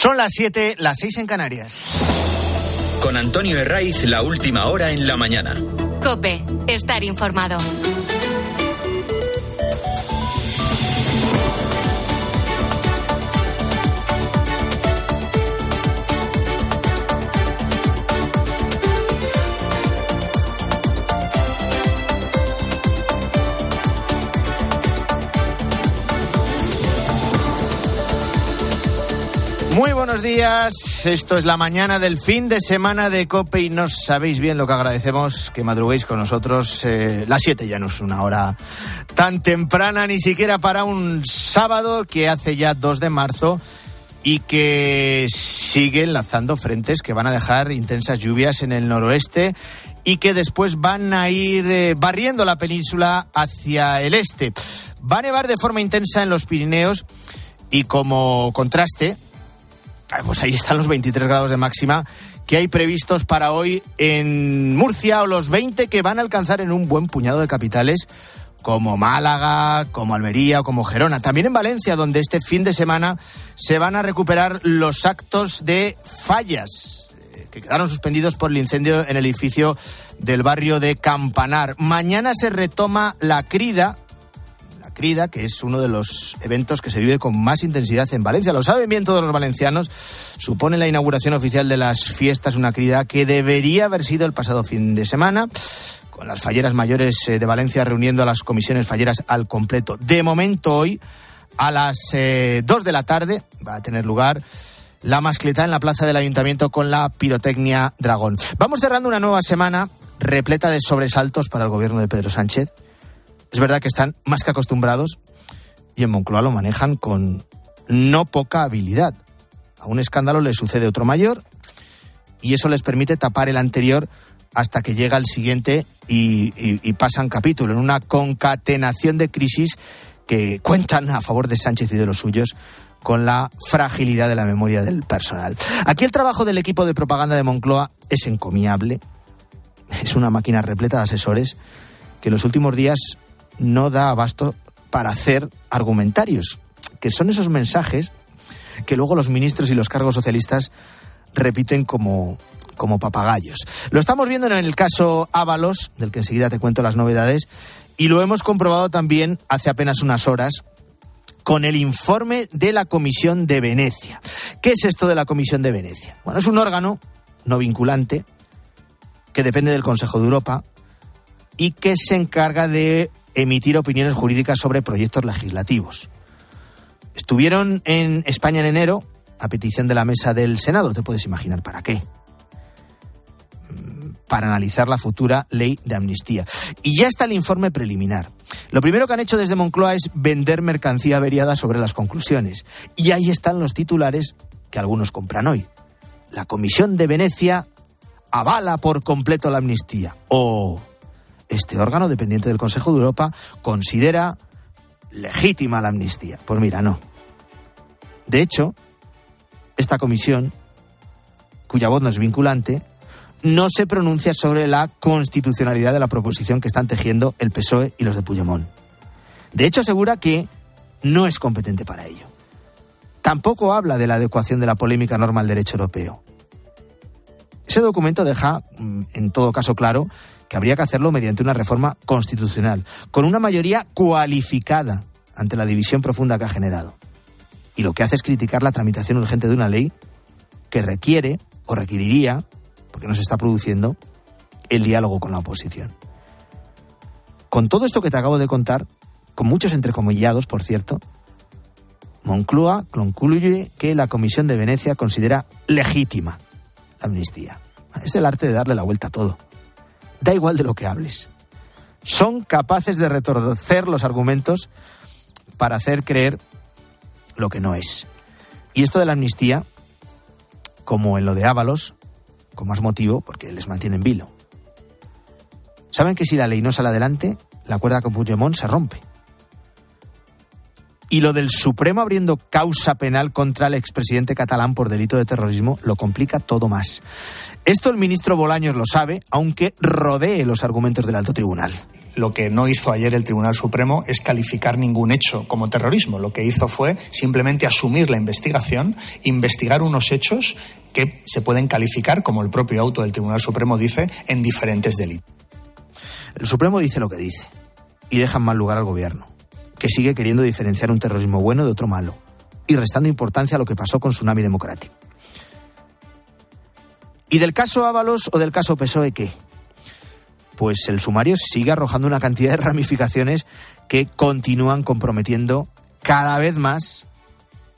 Son las 7, las 6 en Canarias. Con Antonio Herraiz, la última hora en la mañana. Cope, estar informado. Muy buenos días. Esto es la mañana del fin de semana de COPE y no sabéis bien lo que agradecemos que madruguéis con nosotros. Eh, las 7 ya no es una hora tan temprana, ni siquiera para un sábado que hace ya 2 de marzo y que sigue lanzando frentes que van a dejar intensas lluvias en el noroeste y que después van a ir eh, barriendo la península hacia el este. Va a nevar de forma intensa en los Pirineos y como contraste, pues ahí están los 23 grados de máxima que hay previstos para hoy en Murcia o los 20 que van a alcanzar en un buen puñado de capitales como Málaga, como Almería o como Gerona. También en Valencia, donde este fin de semana se van a recuperar los actos de fallas eh, que quedaron suspendidos por el incendio en el edificio del barrio de Campanar. Mañana se retoma la crida que es uno de los eventos que se vive con más intensidad en Valencia. Lo saben bien todos los valencianos. Supone la inauguración oficial de las fiestas una crida que debería haber sido el pasado fin de semana con las falleras mayores eh, de Valencia reuniendo a las comisiones falleras al completo. De momento hoy, a las eh, dos 2 de la tarde, va a tener lugar la mascleta en la plaza del ayuntamiento con la pirotecnia Dragón. Vamos cerrando una nueva semana repleta de sobresaltos para el gobierno de Pedro Sánchez es verdad que están más que acostumbrados y en Moncloa lo manejan con no poca habilidad. A un escándalo le sucede otro mayor y eso les permite tapar el anterior hasta que llega el siguiente y, y, pasan capítulo en una concatenación de crisis que cuentan a favor de Sánchez y de los suyos con la fragilidad de la memoria del personal. Aquí el trabajo del equipo de propaganda de Moncloa es encomiable. Es una máquina repleta de asesores que en los últimos días no da abasto para hacer argumentarios, que son esos mensajes que luego los ministros y los cargos socialistas repiten como, como papagayos. Lo estamos viendo en el caso Ábalos, del que enseguida te cuento las novedades, y lo hemos comprobado también hace apenas unas horas con el informe de la Comisión de Venecia. ¿Qué es esto de la Comisión de Venecia? Bueno, es un órgano no vinculante que depende del Consejo de Europa y que se encarga de emitir opiniones jurídicas sobre proyectos legislativos. Estuvieron en España en enero a petición de la mesa del Senado, te puedes imaginar para qué. Mm, para analizar la futura ley de amnistía. Y ya está el informe preliminar. Lo primero que han hecho desde Moncloa es vender mercancía averiada sobre las conclusiones. Y ahí están los titulares que algunos compran hoy. La Comisión de Venecia avala por completo la amnistía. O este órgano dependiente del Consejo de Europa considera legítima la amnistía. Pues mira, no. De hecho, esta comisión, cuya voz no es vinculante, no se pronuncia sobre la constitucionalidad de la proposición que están tejiendo el PSOE y los de Puigdemont. De hecho, asegura que no es competente para ello. Tampoco habla de la adecuación de la polémica norma al derecho europeo. Ese documento deja, mm, en todo caso, claro que habría que hacerlo mediante una reforma constitucional, con una mayoría cualificada ante la división profunda que ha generado. Y lo que hace es criticar la tramitación urgente de una ley que requiere o requeriría, porque no se está produciendo, el diálogo con la oposición. Con todo esto que te acabo de contar, con muchos entrecomillados, por cierto, Moncloa concluye que la Comisión de Venecia considera legítima la amnistía. Es el arte de darle la vuelta a todo. Da igual de lo que hables. Son capaces de retorcer los argumentos para hacer creer lo que no es. Y esto de la amnistía, como en lo de Ábalos, con más motivo, porque les mantienen vilo. Saben que si la ley no sale adelante, la cuerda con Puigdemont se rompe. Y lo del Supremo abriendo causa penal contra el expresidente catalán por delito de terrorismo lo complica todo más. Esto el ministro Bolaños lo sabe, aunque rodee los argumentos del alto tribunal. lo que no hizo ayer el Tribunal Supremo es calificar ningún hecho como terrorismo. Lo que hizo fue simplemente asumir la investigación, investigar unos hechos que se pueden calificar, como el propio auto del Tribunal Supremo dice, en diferentes delitos. El Supremo dice lo que dice y deja en mal lugar al Gobierno, que sigue queriendo diferenciar un terrorismo bueno de otro malo y restando importancia a lo que pasó con Tsunami Democrático. ¿Y del caso Ábalos o del caso PSOE qué? Pues el sumario sigue arrojando una cantidad de ramificaciones que continúan comprometiendo cada vez más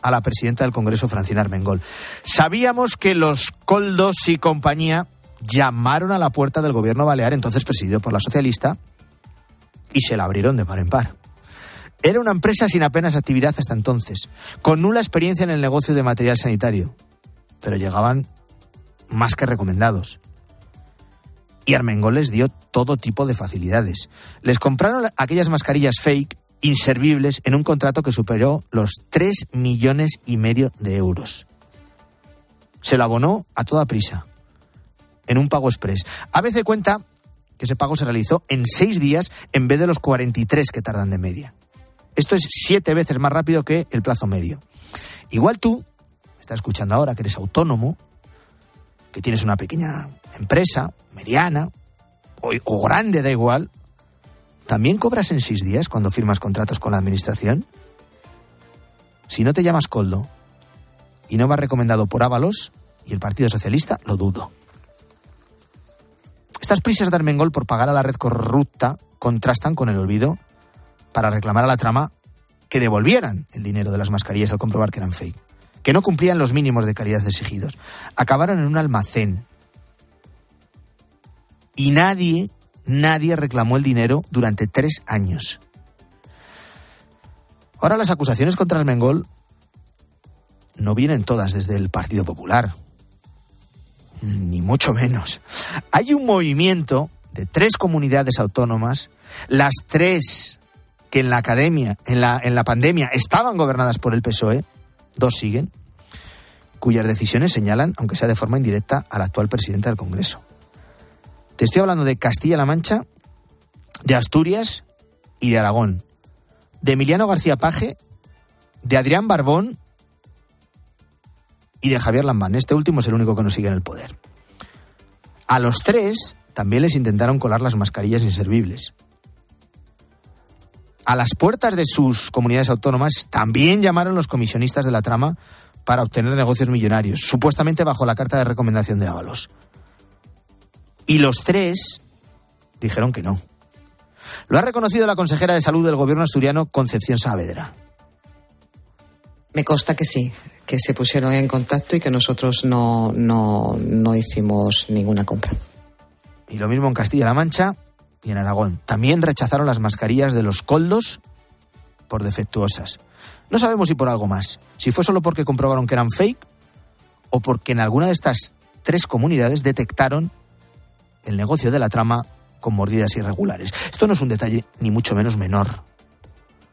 a la presidenta del Congreso, Francina Armengol. Sabíamos que los Coldos y compañía llamaron a la puerta del gobierno balear, entonces presidido por la socialista, y se la abrieron de par en par. Era una empresa sin apenas actividad hasta entonces, con nula experiencia en el negocio de material sanitario, pero llegaban más que recomendados. Y Armengol les dio todo tipo de facilidades. Les compraron aquellas mascarillas fake, inservibles, en un contrato que superó los 3 millones y medio de euros. Se lo abonó a toda prisa, en un pago express. A veces cuenta que ese pago se realizó en seis días en vez de los 43 que tardan de media. Esto es siete veces más rápido que el plazo medio. Igual tú, estás escuchando ahora que eres autónomo, que tienes una pequeña empresa, mediana o, grande, da igual, ¿también cobras en seis días cuando firmas contratos con la administración? Si no te llamas Coldo y no vas recomendado por Ábalos y el Partido Socialista, lo dudo. Estas prisas de Armengol por pagar a la red corrupta contrastan con el olvido para reclamar a la trama que devolvieran el dinero de las mascarillas al comprobar que eran fake que no cumplían los mínimos de calidad exigidos. Acabaron en un almacén. Y nadie, nadie reclamó el dinero durante tres años. Ahora las acusaciones contra el Mengol no vienen todas desde el Partido Popular. Ni mucho menos. Hay un movimiento de tres comunidades autónomas, las tres que en la academia, en la, en la pandemia, estaban gobernadas por el PSOE, dos siguen, cuyas decisiones señalan, aunque sea de forma indirecta, al actual presidente del Congreso. Te estoy hablando de Castilla-La Mancha, de Asturias y de Aragón, de Emiliano García Paje, de Adrián Barbón y de Javier Lambán. Este último es el único que nos sigue en el poder. A los tres también les intentaron colar las mascarillas inservibles. A las puertas de sus comunidades autónomas también llamaron los comisionistas de la trama para obtener negocios millonarios, supuestamente bajo la carta de recomendación de Ábalos. Y los tres dijeron que no. Lo ha reconocido la consejera de salud del gobierno asturiano, Concepción Saavedra. Me consta que sí, que se pusieron en contacto y que nosotros no, no, no hicimos ninguna compra. Y lo mismo en Castilla-La Mancha, y en Aragón. También rechazaron las mascarillas de los coldos por defectuosas. No sabemos si por algo más, si fue solo porque comprobaron que eran fake o porque en alguna de estas tres comunidades detectaron el negocio de la trama con mordidas irregulares. Esto no es un detalle ni mucho menos menor.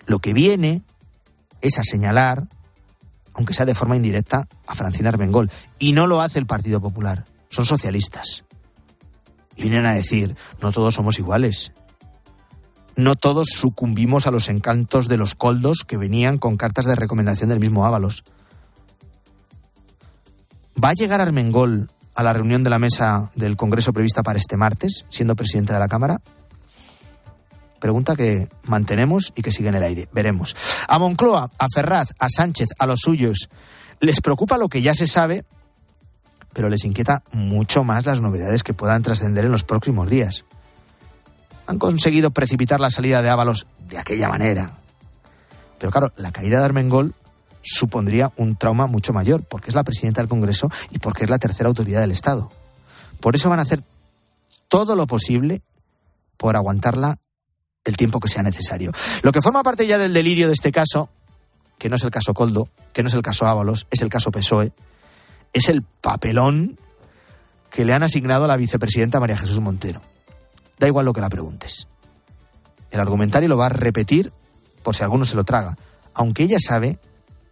Lo que viene es a señalar, aunque sea de forma indirecta, a Francina Armengol. Y no lo hace el Partido Popular. Son socialistas vienen a decir, no todos somos iguales. No todos sucumbimos a los encantos de los coldos que venían con cartas de recomendación del mismo Ábalos. ¿Va a llegar Armengol a la reunión de la mesa del Congreso prevista para este martes, siendo presidente de la Cámara? Pregunta que mantenemos y que sigue en el aire. Veremos. A Moncloa, a Ferraz, a Sánchez, a los suyos, ¿les preocupa lo que ya se sabe pero les inquieta mucho más las novedades que puedan trascender en los próximos días. Han conseguido precipitar la salida de Ábalos de aquella manera. Pero claro, la caída de Armengol supondría un trauma mucho mayor, porque es la presidenta del Congreso y porque es la tercera autoridad del Estado. Por eso van a hacer todo lo posible por aguantarla el tiempo que sea necesario. Lo que forma parte ya del delirio de este caso, que no es el caso Coldo, que no es el caso Ábalos, es el caso PSOE, es el papelón que le han asignado a la vicepresidenta María Jesús Montero. Da igual lo que la preguntes. El argumentario lo va a repetir por si alguno se lo traga, aunque ella sabe,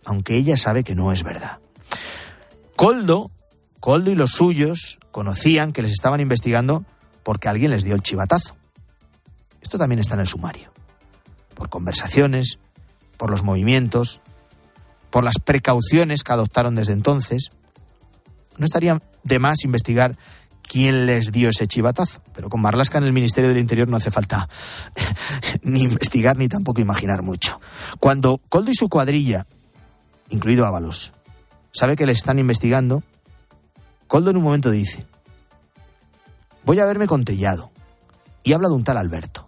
aunque ella sabe que no es verdad. Coldo, Coldo y los suyos conocían que les estaban investigando porque alguien les dio el chivatazo. Esto también está en el sumario. Por conversaciones, por los movimientos, por las precauciones que adoptaron desde entonces. No estaría de más investigar quién les dio ese chivatazo. Pero con Marlasca en el Ministerio del Interior no hace falta ni investigar ni tampoco imaginar mucho. Cuando Coldo y su cuadrilla, incluido Ábalos, sabe que le están investigando, Coldo en un momento dice, voy a verme con Tellado. Y habla de un tal Alberto.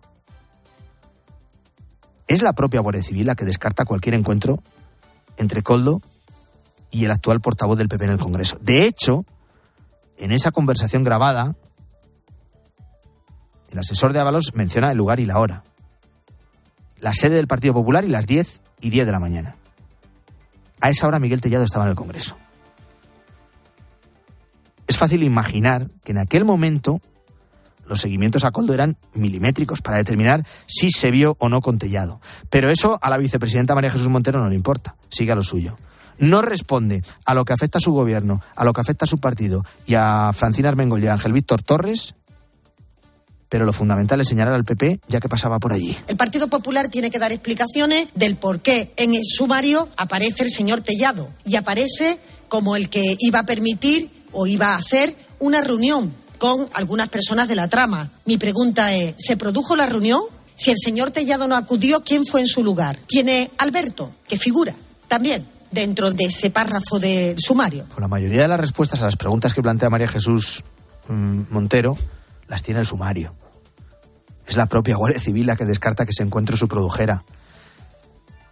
Es la propia Guardia Civil la que descarta cualquier encuentro entre Coldo y el actual portavoz del PP en el Congreso. De hecho, en esa conversación grabada, el asesor de Ábalos menciona el lugar y la hora. La sede del Partido Popular y las 10 y 10 de la mañana. A esa hora Miguel Tellado estaba en el Congreso. Es fácil imaginar que en aquel momento los seguimientos a Coldo eran milimétricos para determinar si se vio o no con Tellado. Pero eso a la vicepresidenta María Jesús Montero no le importa, sigue a lo suyo no responde a lo que afecta a su gobierno, a lo que afecta a su partido y a Francina Armengol y a Ángel Víctor Torres, pero lo fundamental es señalar al PP ya que pasaba por allí. El Partido Popular tiene que dar explicaciones del por qué en el sumario aparece el señor Tellado y aparece como el que iba a permitir o iba a hacer una reunión con algunas personas de la trama. Mi pregunta es, ¿se produjo la reunión? Si el señor Tellado no acudió, ¿quién fue en su lugar? Tiene Alberto, que figura también dentro de ese párrafo del sumario? Pues la mayoría de las respuestas a las preguntas que plantea María Jesús mm, Montero las tiene el sumario. Es la propia Guardia Civil la que descarta que se encuentre su produjera.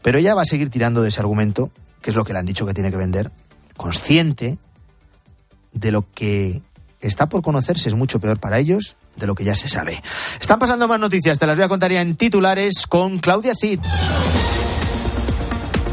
Pero ella va a seguir tirando de ese argumento, que es lo que le han dicho que tiene que vender, consciente de lo que está por conocerse es mucho peor para ellos de lo que ya se sabe. Están pasando más noticias, te las voy a contar ya en titulares con Claudia Cid.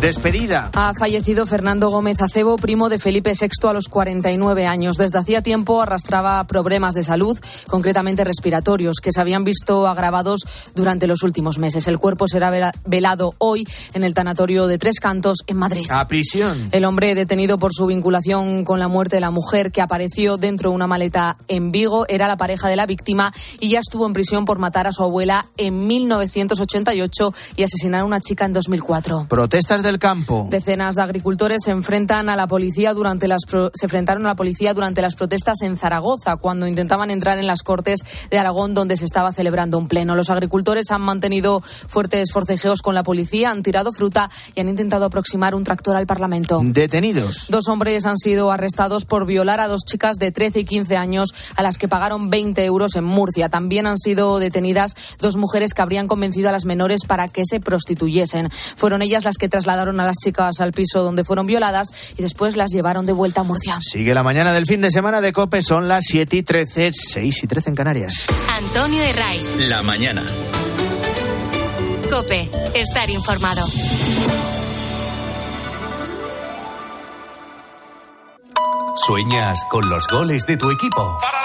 Despedida. Ha fallecido Fernando Gómez Acebo, primo de Felipe VI a los 49 años. Desde hacía tiempo arrastraba problemas de salud, concretamente respiratorios, que se habían visto agravados durante los últimos meses. El cuerpo será velado hoy en el tanatorio de Tres Cantos, en Madrid. A prisión. El hombre detenido por su vinculación con la muerte de la mujer que apareció dentro de una maleta en Vigo era la pareja de la víctima y ya estuvo en prisión por matar a su abuela en 1988 y asesinar a una chica en 2004. Protestas del campo. Decenas de agricultores se enfrentan a la policía durante las se enfrentaron a la policía durante las protestas en Zaragoza cuando intentaban entrar en las Cortes de Aragón donde se estaba celebrando un pleno. Los agricultores han mantenido fuertes forcejeos con la policía, han tirado fruta y han intentado aproximar un tractor al Parlamento. Detenidos. Dos hombres han sido arrestados por violar a dos chicas de 13 y 15 años a las que pagaron 20 euros en Murcia. También han sido detenidas dos mujeres que habrían convencido a las menores para que se prostituyesen. Fueron ellas las que trasladaron a las chicas al piso donde fueron violadas y después las llevaron de vuelta a Murcia. Sigue la mañana del fin de semana de COPE, son las 7 y 13, 6 y 13 en Canarias. Antonio de Ray. La mañana. COPE, estar informado. ¿Sueñas con los goles de tu equipo? Para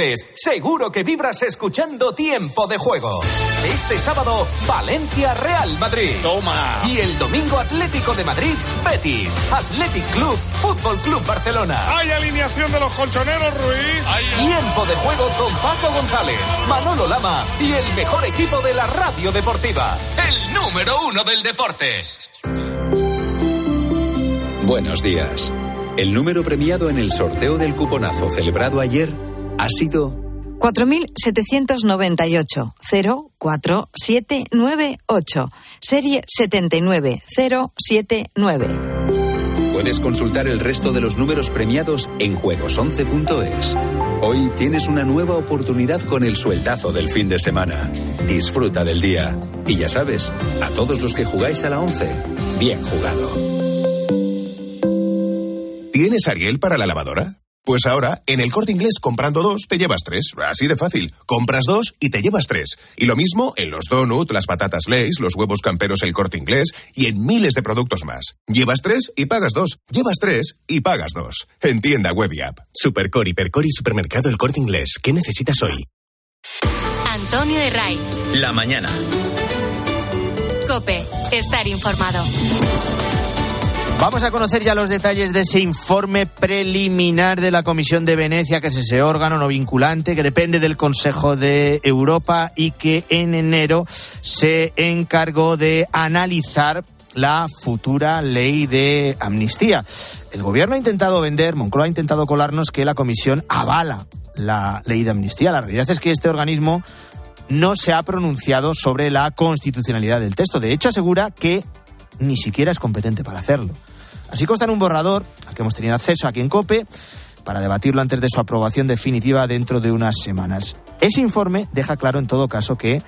Entonces, seguro que vibras escuchando Tiempo de Juego. Este sábado, Valencia Real Madrid. Toma. Y el domingo Atlético de Madrid, Betis. Athletic Club, Fútbol Club Barcelona. Hay alineación de los colchoneros, Ruiz. Tiempo de juego con Paco González, Manolo Lama y el mejor equipo de la radio deportiva. El número uno del deporte. Buenos días. El número premiado en el sorteo del cuponazo celebrado ayer ha sido 4798 04798 serie 79079. Puedes consultar el resto de los números premiados en juegos11.es. Hoy tienes una nueva oportunidad con el sueldazo del fin de semana. Disfruta del día. Y ya sabes, a todos los que jugáis a la 11, bien jugado. ¿Tienes Ariel para la lavadora? Pues ahora, en el corte inglés, comprando dos, te llevas tres. Así de fácil. Compras dos y te llevas tres. Y lo mismo en los donut, las patatas Lays, los huevos camperos el corte inglés y en miles de productos más. Llevas tres y pagas dos. Llevas tres y pagas dos. En tienda web y app. Supercor, Hipercor y Supermercado El Corte Inglés. ¿Qué necesitas hoy? Antonio de Ray. La mañana. Cope, estar informado. Vamos a conocer ya los detalles de ese informe preliminar de la Comisión de Venecia, que es ese órgano no vinculante que depende del Consejo de Europa y que en enero se encargó de analizar la futura ley de amnistía. El gobierno ha intentado vender, Moncloa ha intentado colarnos que la comisión avala la ley de amnistía. La realidad es que este organismo no se ha pronunciado sobre la constitucionalidad del texto. De hecho, asegura que ni siquiera es competente para hacerlo. Así consta en un borrador al que hemos tenido acceso aquí en COPE para debatirlo antes de su aprobación definitiva dentro de unas semanas. Ese informe deja claro en todo caso que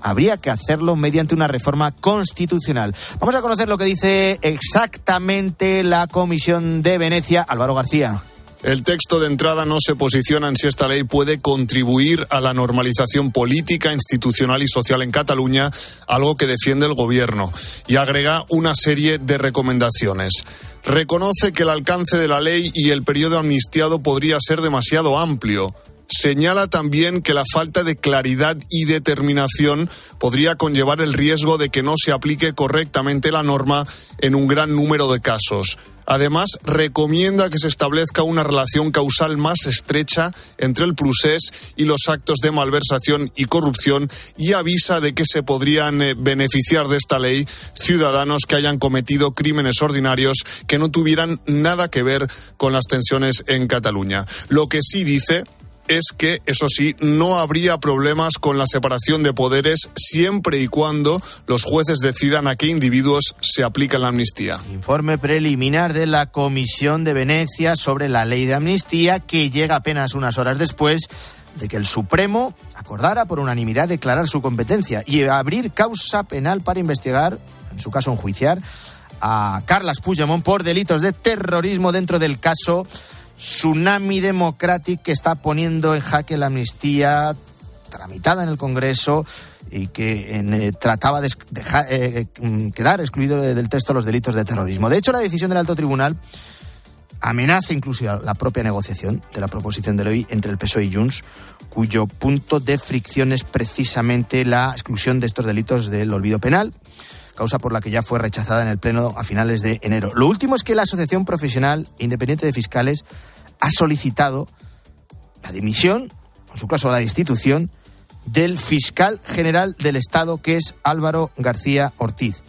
habría que hacerlo mediante una reforma constitucional. Vamos a conocer lo que dice exactamente la Comisión de Venecia. Álvaro García. El texto de entrada no se posiciona en si esta ley puede contribuir a la normalización política, institucional y social en Cataluña, algo que defiende el Gobierno, y agrega una serie de recomendaciones. Reconoce que el alcance de la ley y el periodo amnistiado podría ser demasiado amplio. Señala también que la falta de claridad y determinación podría conllevar el riesgo de que no se aplique correctamente la norma en un gran número de casos. Además, recomienda que se establezca una relación causal más estrecha entre el procés y los actos de malversación y corrupción y avisa de que se podrían eh, beneficiar de esta ley ciudadanos que hayan cometido crímenes ordinarios que no tuvieran nada que ver con las tensiones en Cataluña. Lo que sí dice es que, eso sí, no habría problemas con la separación de poderes siempre y cuando los jueces decidan a qué individuos se aplica la amnistía. Informe preliminar de la Comisión de Venecia sobre la ley de amnistía que llega apenas unas horas después de que el Supremo acordara por unanimidad declarar su competencia y abrir causa penal para investigar, en su caso enjuiciar, a Carlas Puigdemont por delitos de terrorismo dentro del caso tsunami democrático que está poniendo en jaque la amnistía tramitada en el Congreso y que eh, trataba de eh, mm, quedar excluido del texto los delitos de terrorismo. De hecho, la decisión del alto tribunal amenaza incluso la propia negociación de la proposición de ley entre el PSOE y Junts, cuyo punto de fricción es precisamente la exclusión de estos delitos del olvido penal causa por la que ya fue rechazada en el Pleno a finales de enero. Lo último es que la Asociación Profesional Independiente de Fiscales ha solicitado la dimisión, en su caso la destitución, del fiscal general del Estado, que es Álvaro García Ortiz.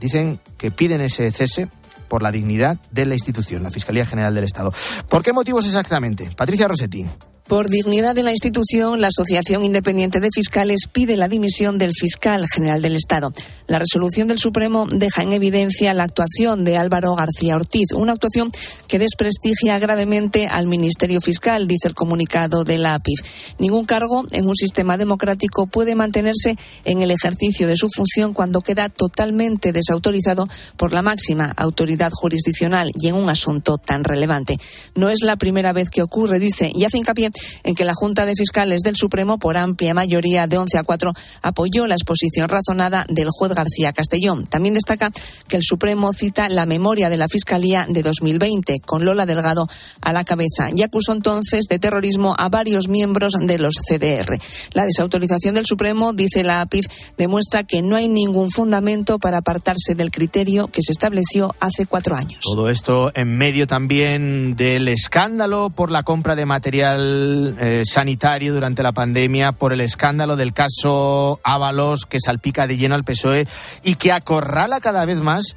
Dicen que piden ese cese por la dignidad de la institución, la Fiscalía General del Estado. ¿Por qué motivos exactamente? Patricia Rossetti. Por dignidad de la institución, la Asociación Independiente de Fiscales pide la dimisión del fiscal general del Estado. La resolución del Supremo deja en evidencia la actuación de Álvaro García Ortiz, una actuación que desprestigia gravemente al Ministerio Fiscal, dice el comunicado de la APIF. Ningún cargo en un sistema democrático puede mantenerse en el ejercicio de su función cuando queda totalmente desautorizado por la máxima autoridad jurisdiccional y en un asunto tan relevante. No es la primera vez que ocurre, dice, y hace hincapié en que la Junta de Fiscales del Supremo, por amplia mayoría de 11 a 4, apoyó la exposición razonada del juez García Castellón. También destaca que el Supremo cita la memoria de la Fiscalía de 2020, con Lola Delgado a la cabeza, y acusó entonces de terrorismo a varios miembros de los CDR. La desautorización del Supremo, dice la APIF, demuestra que no hay ningún fundamento para apartarse del criterio que se estableció hace cuatro años. Todo esto en medio también del escándalo por la compra de material eh, sanitario durante la pandemia por el escándalo del caso Ábalos que salpica de lleno al PSOE y que acorrala cada vez más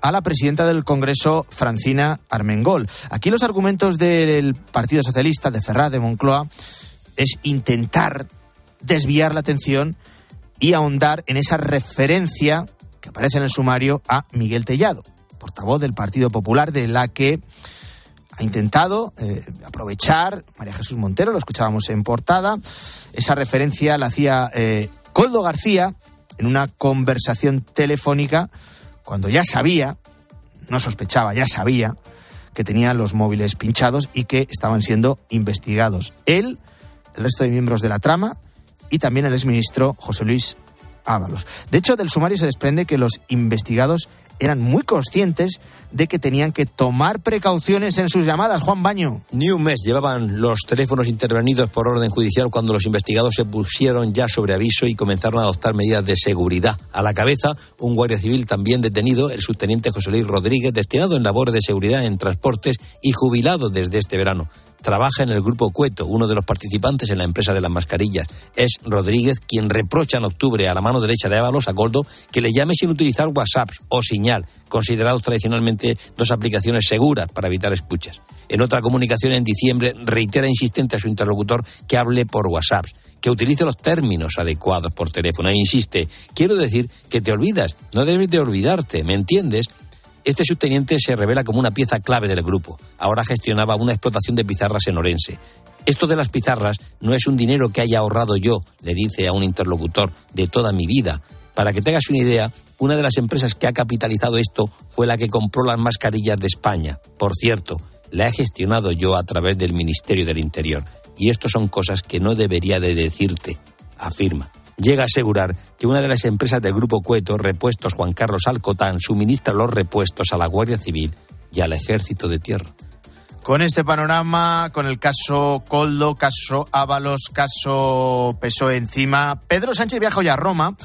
a la presidenta del Congreso, Francina Armengol. Aquí los argumentos del Partido Socialista, de Ferraz, de Moncloa, es intentar desviar la atención y ahondar en esa referencia que aparece en el sumario a Miguel Tellado, portavoz del Partido Popular, de la que ha intentado eh, aprovechar, María Jesús Montero, lo escuchábamos en portada, esa referencia la hacía eh, Coldo García en una conversación telefónica cuando ya sabía, no sospechaba, ya sabía que tenía los móviles pinchados y que estaban siendo investigados. Él, el resto de miembros de la trama y también el exministro José Luis Ábalos. De hecho, del sumario se desprende que los investigados eran muy conscientes de que tenían que tomar precauciones en sus llamadas. Juan Baño. Ni un mes llevaban los teléfonos intervenidos por orden judicial cuando los investigados se pusieron ya sobre aviso y comenzaron a adoptar medidas de seguridad. A la cabeza, un guardia civil también detenido, el subteniente José Luis Rodríguez, destinado en labores de seguridad en transportes y jubilado desde este verano trabaja en el grupo Cueto, uno de los participantes en la empresa de las mascarillas. Es Rodríguez quien reprocha en octubre a la mano derecha de Ábalos, a Goldo, que le llame sin utilizar WhatsApp o señal, considerados tradicionalmente dos aplicaciones seguras para evitar escuchas. En otra comunicación en diciembre reitera insistente a su interlocutor que hable por WhatsApp, que utilice los términos adecuados por teléfono e insiste, quiero decir que te olvidas, no debes de olvidarte, ¿me entiendes? Este subteniente se revela como una pieza clave del grupo. Ahora gestionaba una explotación de pizarras en Orense. Esto de las pizarras no es un dinero que haya ahorrado yo, le dice a un interlocutor, de toda mi vida. Para que tengas una idea, una de las empresas que ha capitalizado esto fue la que compró las mascarillas de España. Por cierto, la he gestionado yo a través del Ministerio del Interior. Y esto son cosas que no debería de decirte, afirma llega a asegurar que una de las empresas del Grupo Cueto, Repuestos Juan Carlos Alcotán, suministra los repuestos a la Guardia Civil y al Ejército de Tierra. Con este panorama, con el caso Coldo, caso Ábalos, caso Peso encima, Pedro Sánchez viaja hoy a Roma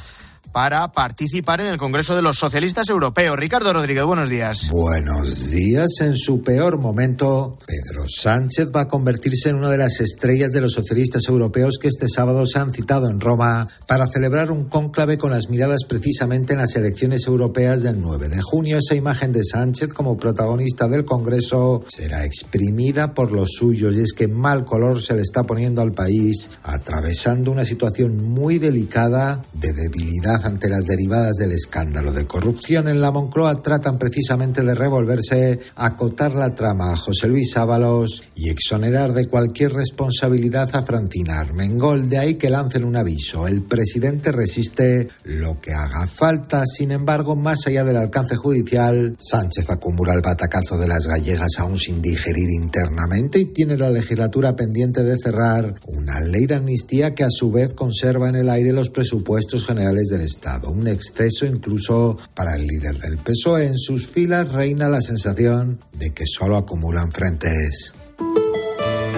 para participar en el Congreso de los Socialistas Europeos. Ricardo Rodríguez, buenos días. Buenos días. En su peor momento, Pedro Sánchez va a convertirse en una de las estrellas de los socialistas europeos que este sábado se han citado en Roma para celebrar un cónclave con las miradas precisamente en las elecciones europeas del 9 de junio. Esa imagen de Sánchez como protagonista del Congreso será exprimida por los suyos y es que mal color se le está poniendo al país, atravesando una situación muy delicada de debilidad ante las derivadas del escándalo de corrupción en la Moncloa tratan precisamente de revolverse, acotar la trama a José Luis Ábalos y exonerar de cualquier responsabilidad a Francina Armengol. De ahí que lancen un aviso. El presidente resiste lo que haga falta. Sin embargo, más allá del alcance judicial, Sánchez acumula el batacazo de las gallegas aún sin digerir internamente y tiene la legislatura pendiente de cerrar una ley de amnistía que a su vez conserva en el aire los presupuestos generales del Estado. Un exceso incluso para el líder del PSOE. En sus filas reina la sensación de que solo acumulan frentes.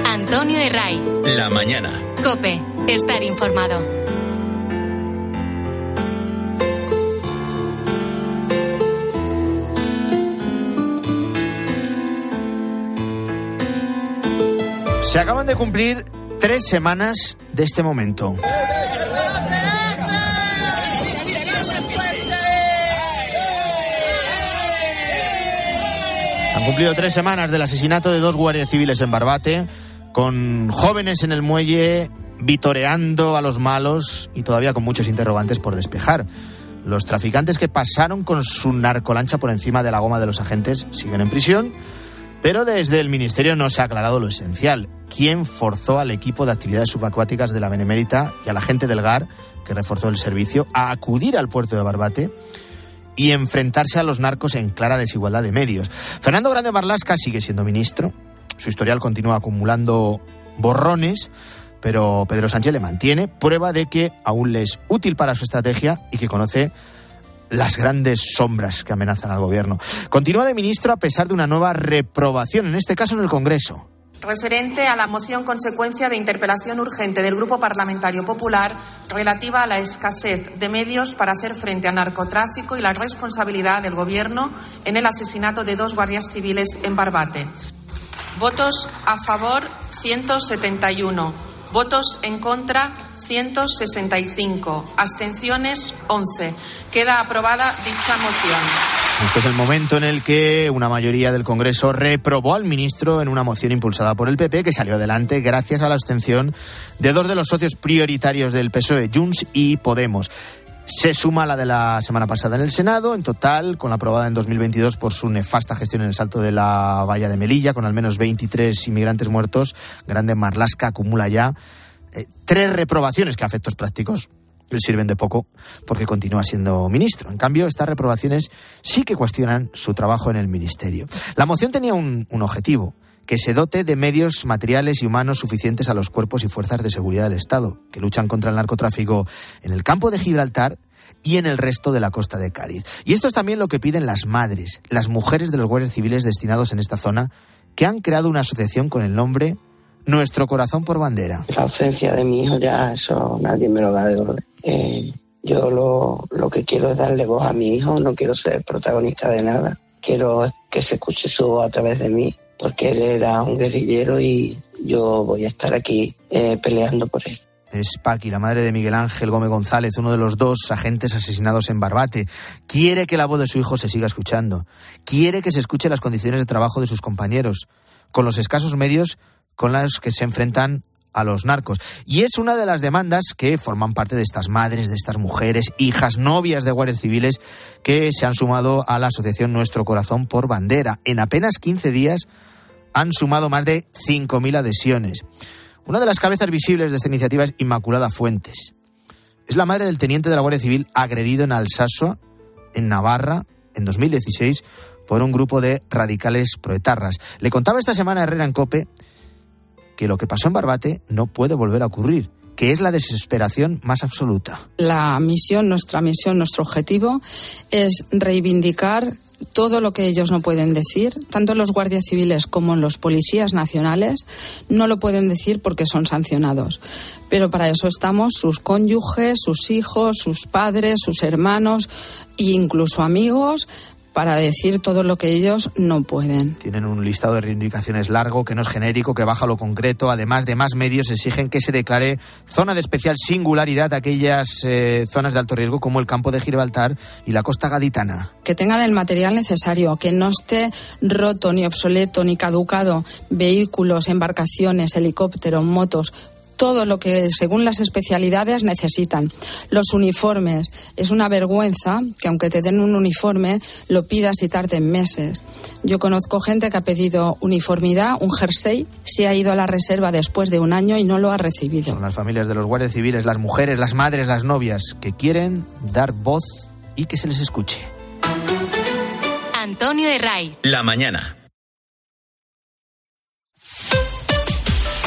Antonio de Ray. La mañana. Cope. Estar informado. Se acaban de cumplir tres semanas de este momento. Cumplido tres semanas del asesinato de dos guardias civiles en Barbate, con jóvenes en el muelle vitoreando a los malos y todavía con muchos interrogantes por despejar. Los traficantes que pasaron con su narcolancha por encima de la goma de los agentes siguen en prisión, pero desde el Ministerio no se ha aclarado lo esencial. ¿Quién forzó al equipo de actividades subacuáticas de la Benemérita y a la gente del GAR, que reforzó el servicio, a acudir al puerto de Barbate? Y enfrentarse a los narcos en clara desigualdad de medios. Fernando Grande Marlasca sigue siendo ministro. Su historial continúa acumulando borrones, pero Pedro Sánchez le mantiene prueba de que aún le es útil para su estrategia y que conoce las grandes sombras que amenazan al gobierno. Continúa de ministro a pesar de una nueva reprobación, en este caso en el Congreso referente a la moción consecuencia de interpelación urgente del Grupo Parlamentario Popular relativa a la escasez de medios para hacer frente al narcotráfico y la responsabilidad del Gobierno en el asesinato de dos guardias civiles en Barbate. Votos a favor 171. Votos en contra 165. Abstenciones 11. Queda aprobada dicha moción. Este es el momento en el que una mayoría del Congreso reprobó al ministro en una moción impulsada por el PP que salió adelante gracias a la abstención de dos de los socios prioritarios del PSOE, Junts y Podemos. Se suma la de la semana pasada en el Senado, en total, con la aprobada en 2022 por su nefasta gestión en el salto de la valla de Melilla, con al menos 23 inmigrantes muertos. Grande Marlasca acumula ya eh, tres reprobaciones que a efectos prácticos le sirven de poco porque continúa siendo ministro. En cambio, estas reprobaciones sí que cuestionan su trabajo en el ministerio. La moción tenía un, un objetivo, que se dote de medios materiales y humanos suficientes a los cuerpos y fuerzas de seguridad del Estado, que luchan contra el narcotráfico en el campo de Gibraltar y en el resto de la costa de Cádiz. Y esto es también lo que piden las madres, las mujeres de los guardias civiles destinados en esta zona, que han creado una asociación con el nombre Nuestro Corazón por Bandera. La ausencia de mi hijo ya, eso nadie me lo va a devolver. Eh, yo lo, lo que quiero es darle voz a mi hijo, no quiero ser protagonista de nada. Quiero que se escuche su voz a través de mí, porque él era un guerrillero y yo voy a estar aquí eh, peleando por él. Es Paqui, la madre de Miguel Ángel Gómez González, uno de los dos agentes asesinados en Barbate. Quiere que la voz de su hijo se siga escuchando. Quiere que se escuche las condiciones de trabajo de sus compañeros, con los escasos medios con los que se enfrentan a los narcos. Y es una de las demandas que forman parte de estas madres, de estas mujeres, hijas, novias de guardias civiles que se han sumado a la asociación Nuestro Corazón por Bandera. En apenas 15 días han sumado más de 5.000 adhesiones. Una de las cabezas visibles de esta iniciativa es Inmaculada Fuentes. Es la madre del teniente de la Guardia Civil agredido en Alsasua, en Navarra, en 2016, por un grupo de radicales proetarras. Le contaba esta semana a Herrera en Cope que lo que pasó en Barbate no puede volver a ocurrir que es la desesperación más absoluta. La misión, nuestra misión, nuestro objetivo es reivindicar todo lo que ellos no pueden decir, tanto los guardias civiles como los policías nacionales, no lo pueden decir porque son sancionados. Pero para eso estamos sus cónyuges, sus hijos, sus padres, sus hermanos e incluso amigos para decir todo lo que ellos no pueden. Tienen un listado de reivindicaciones largo, que no es genérico, que baja lo concreto. Además de más medios, exigen que se declare zona de especial singularidad aquellas eh, zonas de alto riesgo como el campo de Gibraltar y la costa gaditana. Que tengan el material necesario, que no esté roto, ni obsoleto, ni caducado. Vehículos, embarcaciones, helicópteros, motos, todo lo que según las especialidades necesitan. Los uniformes. Es una vergüenza que aunque te den un uniforme, lo pidas y tarden meses. Yo conozco gente que ha pedido uniformidad, un jersey, se ha ido a la reserva después de un año y no lo ha recibido. Son las familias de los guardias civiles, las mujeres, las madres, las novias, que quieren dar voz y que se les escuche. Antonio de Ray. La mañana.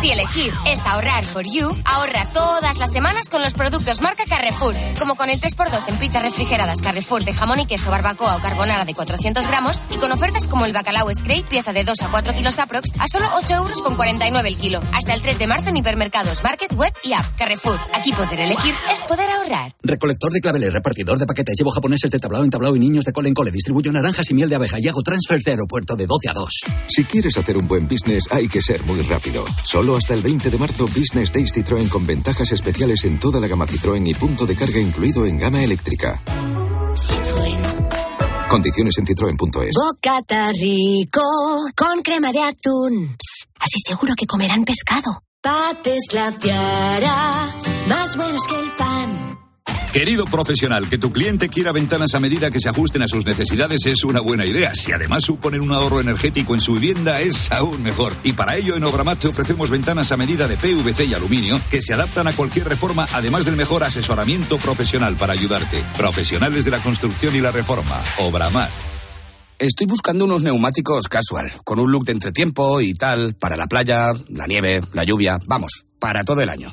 Si elegir es ahorrar for you, ahorra todas las semanas con los productos marca Carrefour. Como con el 3x2 en pizzas refrigeradas Carrefour de jamón y queso, barbacoa o carbonara de 400 gramos y con ofertas como el bacalao Scrape, pieza de 2 a 4 kilos aprox, a solo 8 euros con 49 el kilo. Hasta el 3 de marzo en hipermercados, market, web y app. Carrefour. Aquí poder elegir es poder ahorrar. Recolector de claveles, repartidor de paquetes, llevo japoneses de tablao en tablao y niños de cole en cole. Distribuyo naranjas y miel de abeja y hago transfer de aeropuerto de 12 a 2. Si quieres hacer un buen business, hay que ser muy rápido. Solo hasta el 20 de marzo, Business Days Citroën con ventajas especiales en toda la gama Citroën y punto de carga incluido en gama eléctrica. Citroën. Condiciones en citroen.es. Bocata rico con crema de atún. Psst, así seguro que comerán pescado. Pates la piara, más buenos que el. Querido profesional, que tu cliente quiera ventanas a medida que se ajusten a sus necesidades es una buena idea. Si además suponen un ahorro energético en su vivienda es aún mejor. Y para ello en Obramat te ofrecemos ventanas a medida de PVC y aluminio que se adaptan a cualquier reforma, además del mejor asesoramiento profesional para ayudarte. Profesionales de la construcción y la reforma. Obramat. Estoy buscando unos neumáticos casual, con un look de entretiempo y tal, para la playa, la nieve, la lluvia, vamos, para todo el año.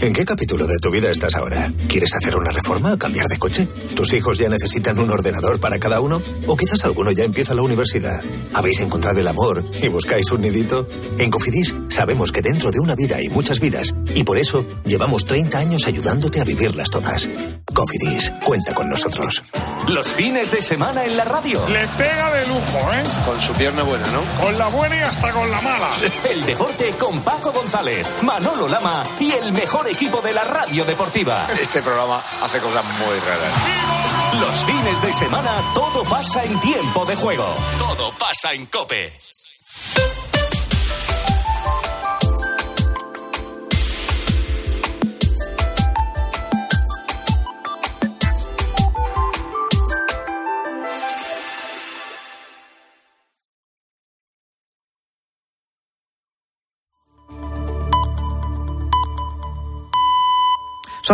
¿En qué capítulo de tu vida estás ahora? ¿Quieres hacer una reforma o cambiar de coche? ¿Tus hijos ya necesitan un ordenador para cada uno? ¿O quizás alguno ya empieza la universidad? ¿Habéis encontrado el amor y buscáis un nidito? En Cofidis sabemos que dentro de una vida hay muchas vidas y por eso llevamos 30 años ayudándote a vivirlas todas. Cofidis, cuenta con nosotros. Los fines de semana en la radio. Le pega de lujo, ¿eh? Con su pierna buena, ¿no? Con la buena y hasta con la mala. El deporte con Paco González, Manolo Lama y el mejor equipo de la radio deportiva. Este programa hace cosas muy raras. Los fines de semana todo pasa en tiempo de juego. Todo pasa en Cope.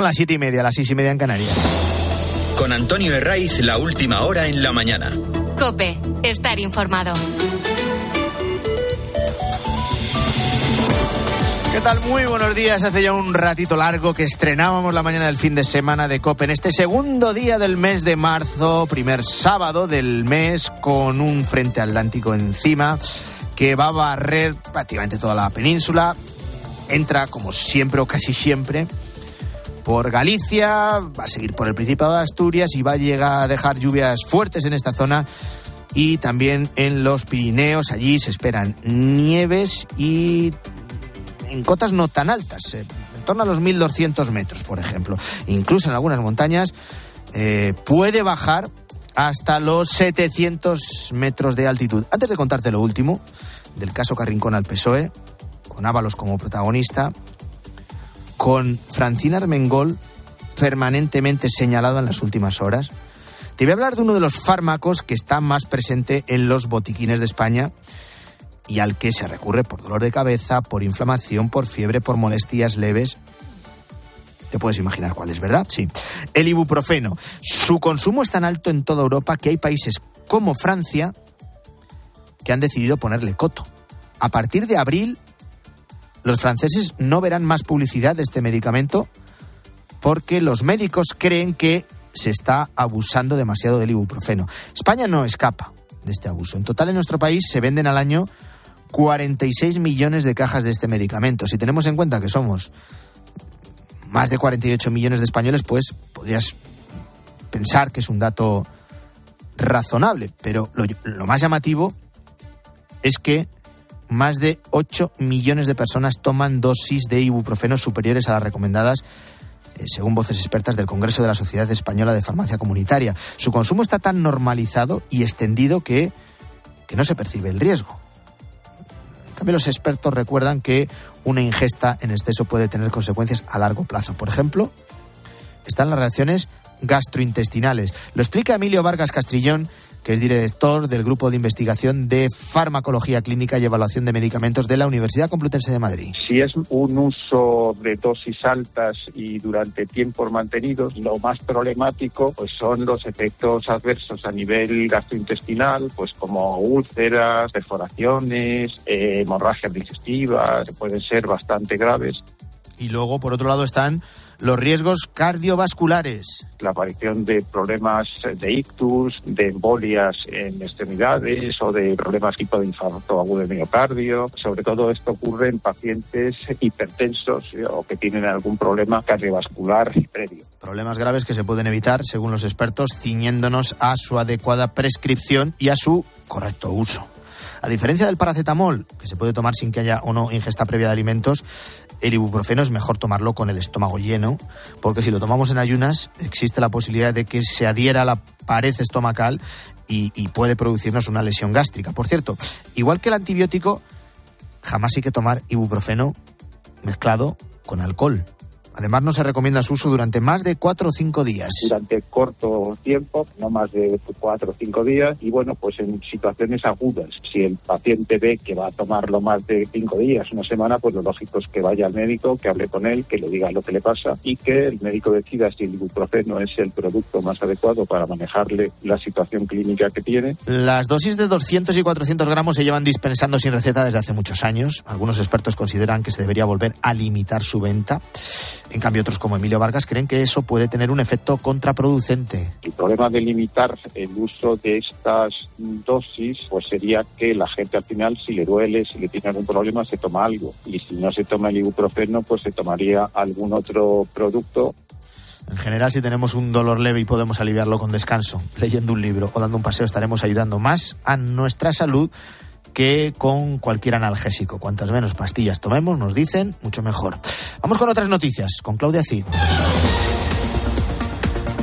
Son las siete y media, las seis y media en Canarias. Con Antonio Herraiz, la última hora en la mañana. Cope, estar informado. ¿Qué tal? Muy buenos días. Hace ya un ratito largo que estrenábamos la mañana del fin de semana de COPE en este segundo día del mes de marzo, primer sábado del mes, con un frente atlántico encima que va a barrer prácticamente toda la península. Entra, como siempre o casi siempre, por Galicia, va a seguir por el Principado de Asturias y va a llegar a dejar lluvias fuertes en esta zona y también en los Pirineos. Allí se esperan nieves y en cotas no tan altas, eh, en torno a los 1.200 metros, por ejemplo. Incluso en algunas montañas eh, puede bajar hasta los 700 metros de altitud. Antes de contarte lo último del caso Carrincón al PSOE, con Ábalos como protagonista, con Francina Armengol permanentemente señalado en las últimas horas. Te voy a hablar de uno de los fármacos que está más presente en los botiquines de España y al que se recurre por dolor de cabeza, por inflamación, por fiebre, por molestias leves. Te puedes imaginar cuál es, ¿verdad? Sí. El ibuprofeno. Su consumo es tan alto en toda Europa que hay países como Francia que han decidido ponerle coto. A partir de abril, los franceses no verán más publicidad de este medicamento porque los médicos creen que se está abusando demasiado del ibuprofeno. España no escapa de este abuso. En total en nuestro país se venden al año 46 millones de cajas de este medicamento. Si tenemos en cuenta que somos más de 48 millones de españoles, pues podrías pensar que es un dato razonable. Pero lo, más llamativo es que más de 8 millones de personas toman dosis de ibuprofeno superiores a las recomendadas eh, según voces expertas del Congreso de la Sociedad Española de Farmacia Comunitaria. Su consumo está tan normalizado y extendido que, que no se percibe el riesgo. En cambio, los expertos recuerdan que una ingesta en exceso puede tener consecuencias a largo plazo. Por ejemplo, están las reacciones gastrointestinales. Lo explica Emilio Vargas Castrillón, que es director del Grupo de Investigación de Farmacología Clínica y Evaluación de Medicamentos de la Universidad Complutense de Madrid. Si es un uso de dosis altas y durante tiempos mantenidos, lo más problemático pues son los efectos adversos a nivel gastrointestinal, pues como úlceras, perforaciones, eh, hemorragias digestivas, que pueden ser bastante graves. Y luego, por otro lado, están los riesgos cardiovasculares. La aparición de problemas de ictus, de embolias en extremidades o de problemas tipo de infarto agudo de miocardio. Sobre todo esto ocurre en pacientes hipertensos o que tienen algún problema cardiovascular previo. Problemas graves que se pueden evitar, según los expertos, ciñéndonos a su adecuada prescripción y a su correcto uso. A diferencia del paracetamol, que se puede tomar sin que haya o no ingesta previa de alimentos, el ibuprofeno es mejor tomarlo con el estómago lleno, porque si lo tomamos en ayunas existe la posibilidad de que se adhiera a la pared estomacal y, puede producirnos una lesión gástrica. Por cierto, igual que el antibiótico, jamás hay que tomar ibuprofeno mezclado con alcohol. Además, no se recomienda su uso durante más de cuatro o cinco días. Durante corto tiempo, no más de cuatro o cinco días, y bueno, pues en situaciones agudas. Si el paciente ve que va a tomarlo más de cinco días, una semana, pues lo lógico es que vaya al médico, que hable con él, que le diga lo que le pasa y que el médico decida si el ibuprofeno es el producto más adecuado para manejarle la situación clínica que tiene. Las dosis de 200 y 400 gramos se llevan dispensando sin receta desde hace muchos años. Algunos expertos consideran que se debería volver a limitar su venta. En cambio, otros como Emilio Vargas creen que eso puede tener un efecto contraproducente. El problema de limitar el uso de estas dosis, pues sería que la gente al final, si le duele, si le tiene algún problema, se toma algo. Y si no se toma el ibuprofeno, pues se tomaría algún otro producto. En general, si tenemos un dolor leve y podemos aliviarlo con descanso, leyendo un libro o dando un paseo, estaremos ayudando más a nuestra salud que con cualquier analgésico. Cuantas menos pastillas tomemos, nos dicen, mucho mejor. Vamos con otras noticias, con Claudia Cid.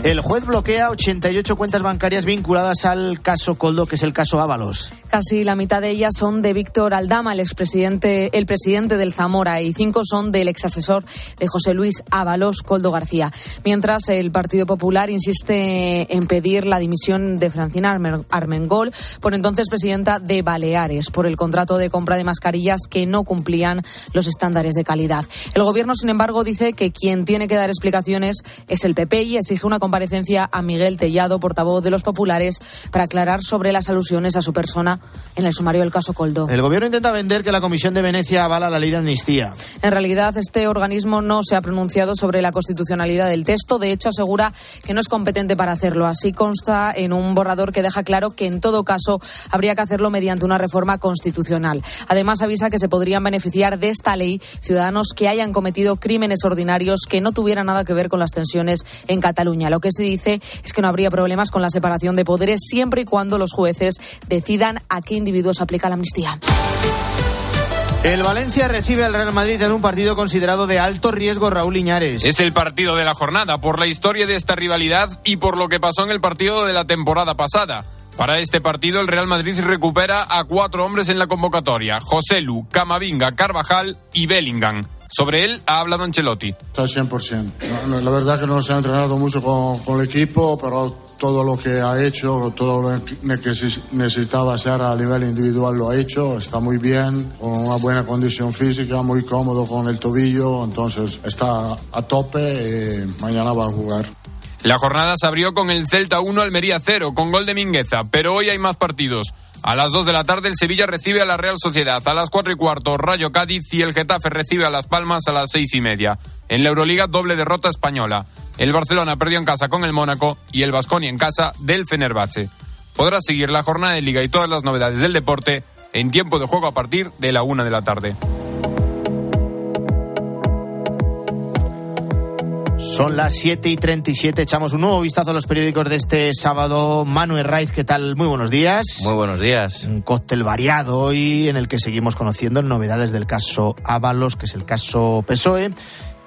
El juez bloquea 88 cuentas bancarias vinculadas al caso Coldo, que es el caso Ábalos. Casi la mitad de ellas son de Víctor Aldama, el expresidente, el presidente del Zamora, y cinco son del exasesor de José Luis Ábalos, Coldo García. Mientras el Partido Popular insiste en pedir la dimisión de Francina Armengol, por entonces presidenta de Baleares, por el contrato de compra de mascarillas que no cumplían los estándares de calidad. El gobierno, sin embargo, dice que quien tiene que dar explicaciones es el PP y exige una comparecencia a Miguel Tellado, portavoz de los populares, para aclarar sobre las alusiones a su persona en el sumario del caso Coldo. El gobierno intenta vender que la Comisión de Venecia avala la ley de amnistía. En realidad, este organismo no se ha pronunciado sobre la constitucionalidad del texto. De hecho, asegura que no es competente para hacerlo. Así consta en un borrador que deja claro que, en todo caso, habría que hacerlo mediante una reforma constitucional. Además, avisa que se podrían beneficiar de esta ley ciudadanos que hayan cometido crímenes ordinarios que no tuvieran nada que ver con las tensiones en Cataluña. Lo que se dice es que no habría problemas con la separación de poderes siempre y cuando los jueces decidan a qué individuos aplica la amnistía. El Valencia recibe al Real Madrid en un partido considerado de alto riesgo, Raúl Iñares. Es el partido de la jornada por la historia de esta rivalidad y por lo que pasó en el partido de la temporada pasada. Para este partido, el Real Madrid recupera a cuatro hombres en la convocatoria: José Lu, Camavinga, Carvajal y Bellingham. Sobre él ha hablado Ancelotti. Está 100%. La verdad que no se ha entrenado mucho con, con el equipo, pero todo lo que ha hecho, todo lo que necesitaba hacer a nivel individual lo ha hecho, está muy bien, con una buena condición física, muy cómodo con el tobillo, entonces está a tope y mañana va a jugar. La jornada se abrió con el Celta 1 Almería 0, con gol de Mingueza, pero hoy hay más partidos. A las 2 de la tarde el Sevilla recibe a la Real Sociedad, a las 4 y cuarto Rayo Cádiz y el Getafe recibe a Las Palmas a las 6 y media. En la Euroliga doble derrota española. El Barcelona perdió en casa con el Mónaco y el Vasconi en casa del Fenerbahce. Podrás seguir la jornada de liga y todas las novedades del deporte en tiempo de juego a partir de la una de la tarde. Son las 7 y 37. Echamos un nuevo vistazo a los periódicos de este sábado. Manuel Raiz, ¿qué tal? Muy buenos días. Muy buenos días. Un cóctel variado hoy en el que seguimos conociendo novedades del caso Ábalos, que es el caso PSOE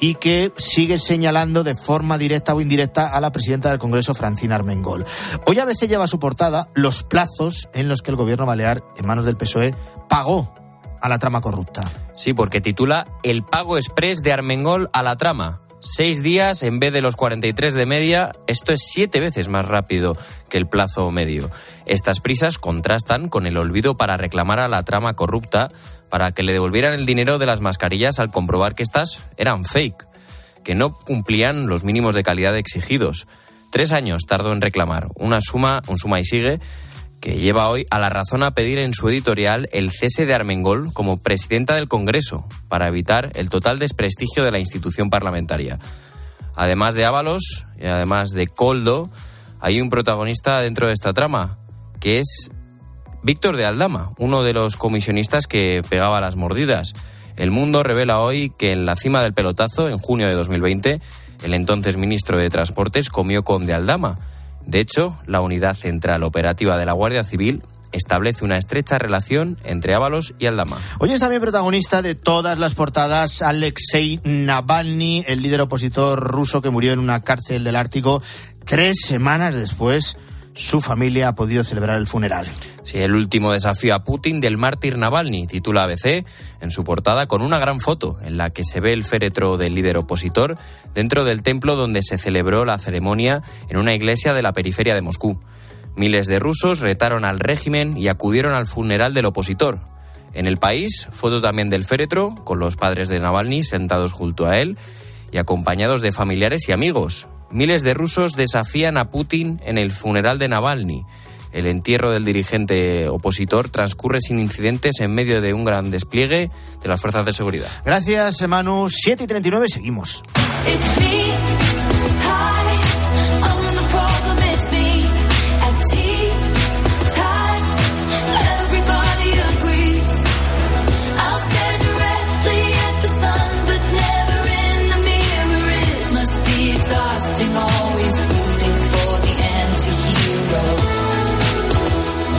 y que sigue señalando de forma directa o indirecta a la presidenta del Congreso, Francina Armengol. Hoy a veces lleva a su portada los plazos en los que el gobierno balear, en manos del PSOE, pagó a la trama corrupta. Sí, porque titula El pago express de Armengol a la trama. Seis días en vez de los 43 de media, esto es siete veces más rápido que el plazo medio. Estas prisas contrastan con el olvido para reclamar a la trama corrupta para que le devolvieran el dinero de las mascarillas al comprobar que estas eran fake, que no cumplían los mínimos de calidad exigidos. Tres años tardó en reclamar una suma, un suma y sigue, que lleva hoy a la razón a pedir en su editorial el cese de Armengol como presidenta del Congreso para evitar el total desprestigio de la institución parlamentaria. Además de Ábalos y además de Coldo, hay un protagonista dentro de esta trama, que es Víctor de Aldama, uno de los comisionistas que pegaba las mordidas. El Mundo revela hoy que en la cima del pelotazo, en junio de 2020, el entonces ministro de Transportes comió con de Aldama. De hecho, la Unidad Central Operativa de la Guardia Civil establece una estrecha relación entre Ábalos y Aldama. Hoy es también protagonista de todas las portadas Alexei Navalny, el líder opositor ruso que murió en una cárcel del Ártico tres semanas después su familia ha podido celebrar el funeral. Sí, el último desafío a Putin del mártir Navalny, titula ABC en su portada con una gran foto en la que se ve el féretro del líder opositor dentro del templo donde se celebró la ceremonia en una iglesia de la periferia de Moscú. Miles de rusos retaron al régimen y acudieron al funeral del opositor. En el país, foto también del féretro, con los padres de Navalny sentados junto a él y acompañados de familiares y amigos. Miles de rusos desafían a Putin en el funeral de Navalny. El entierro del dirigente opositor transcurre sin incidentes en medio de un gran despliegue de las fuerzas de seguridad. Gracias, Manu. 7 y 39, seguimos.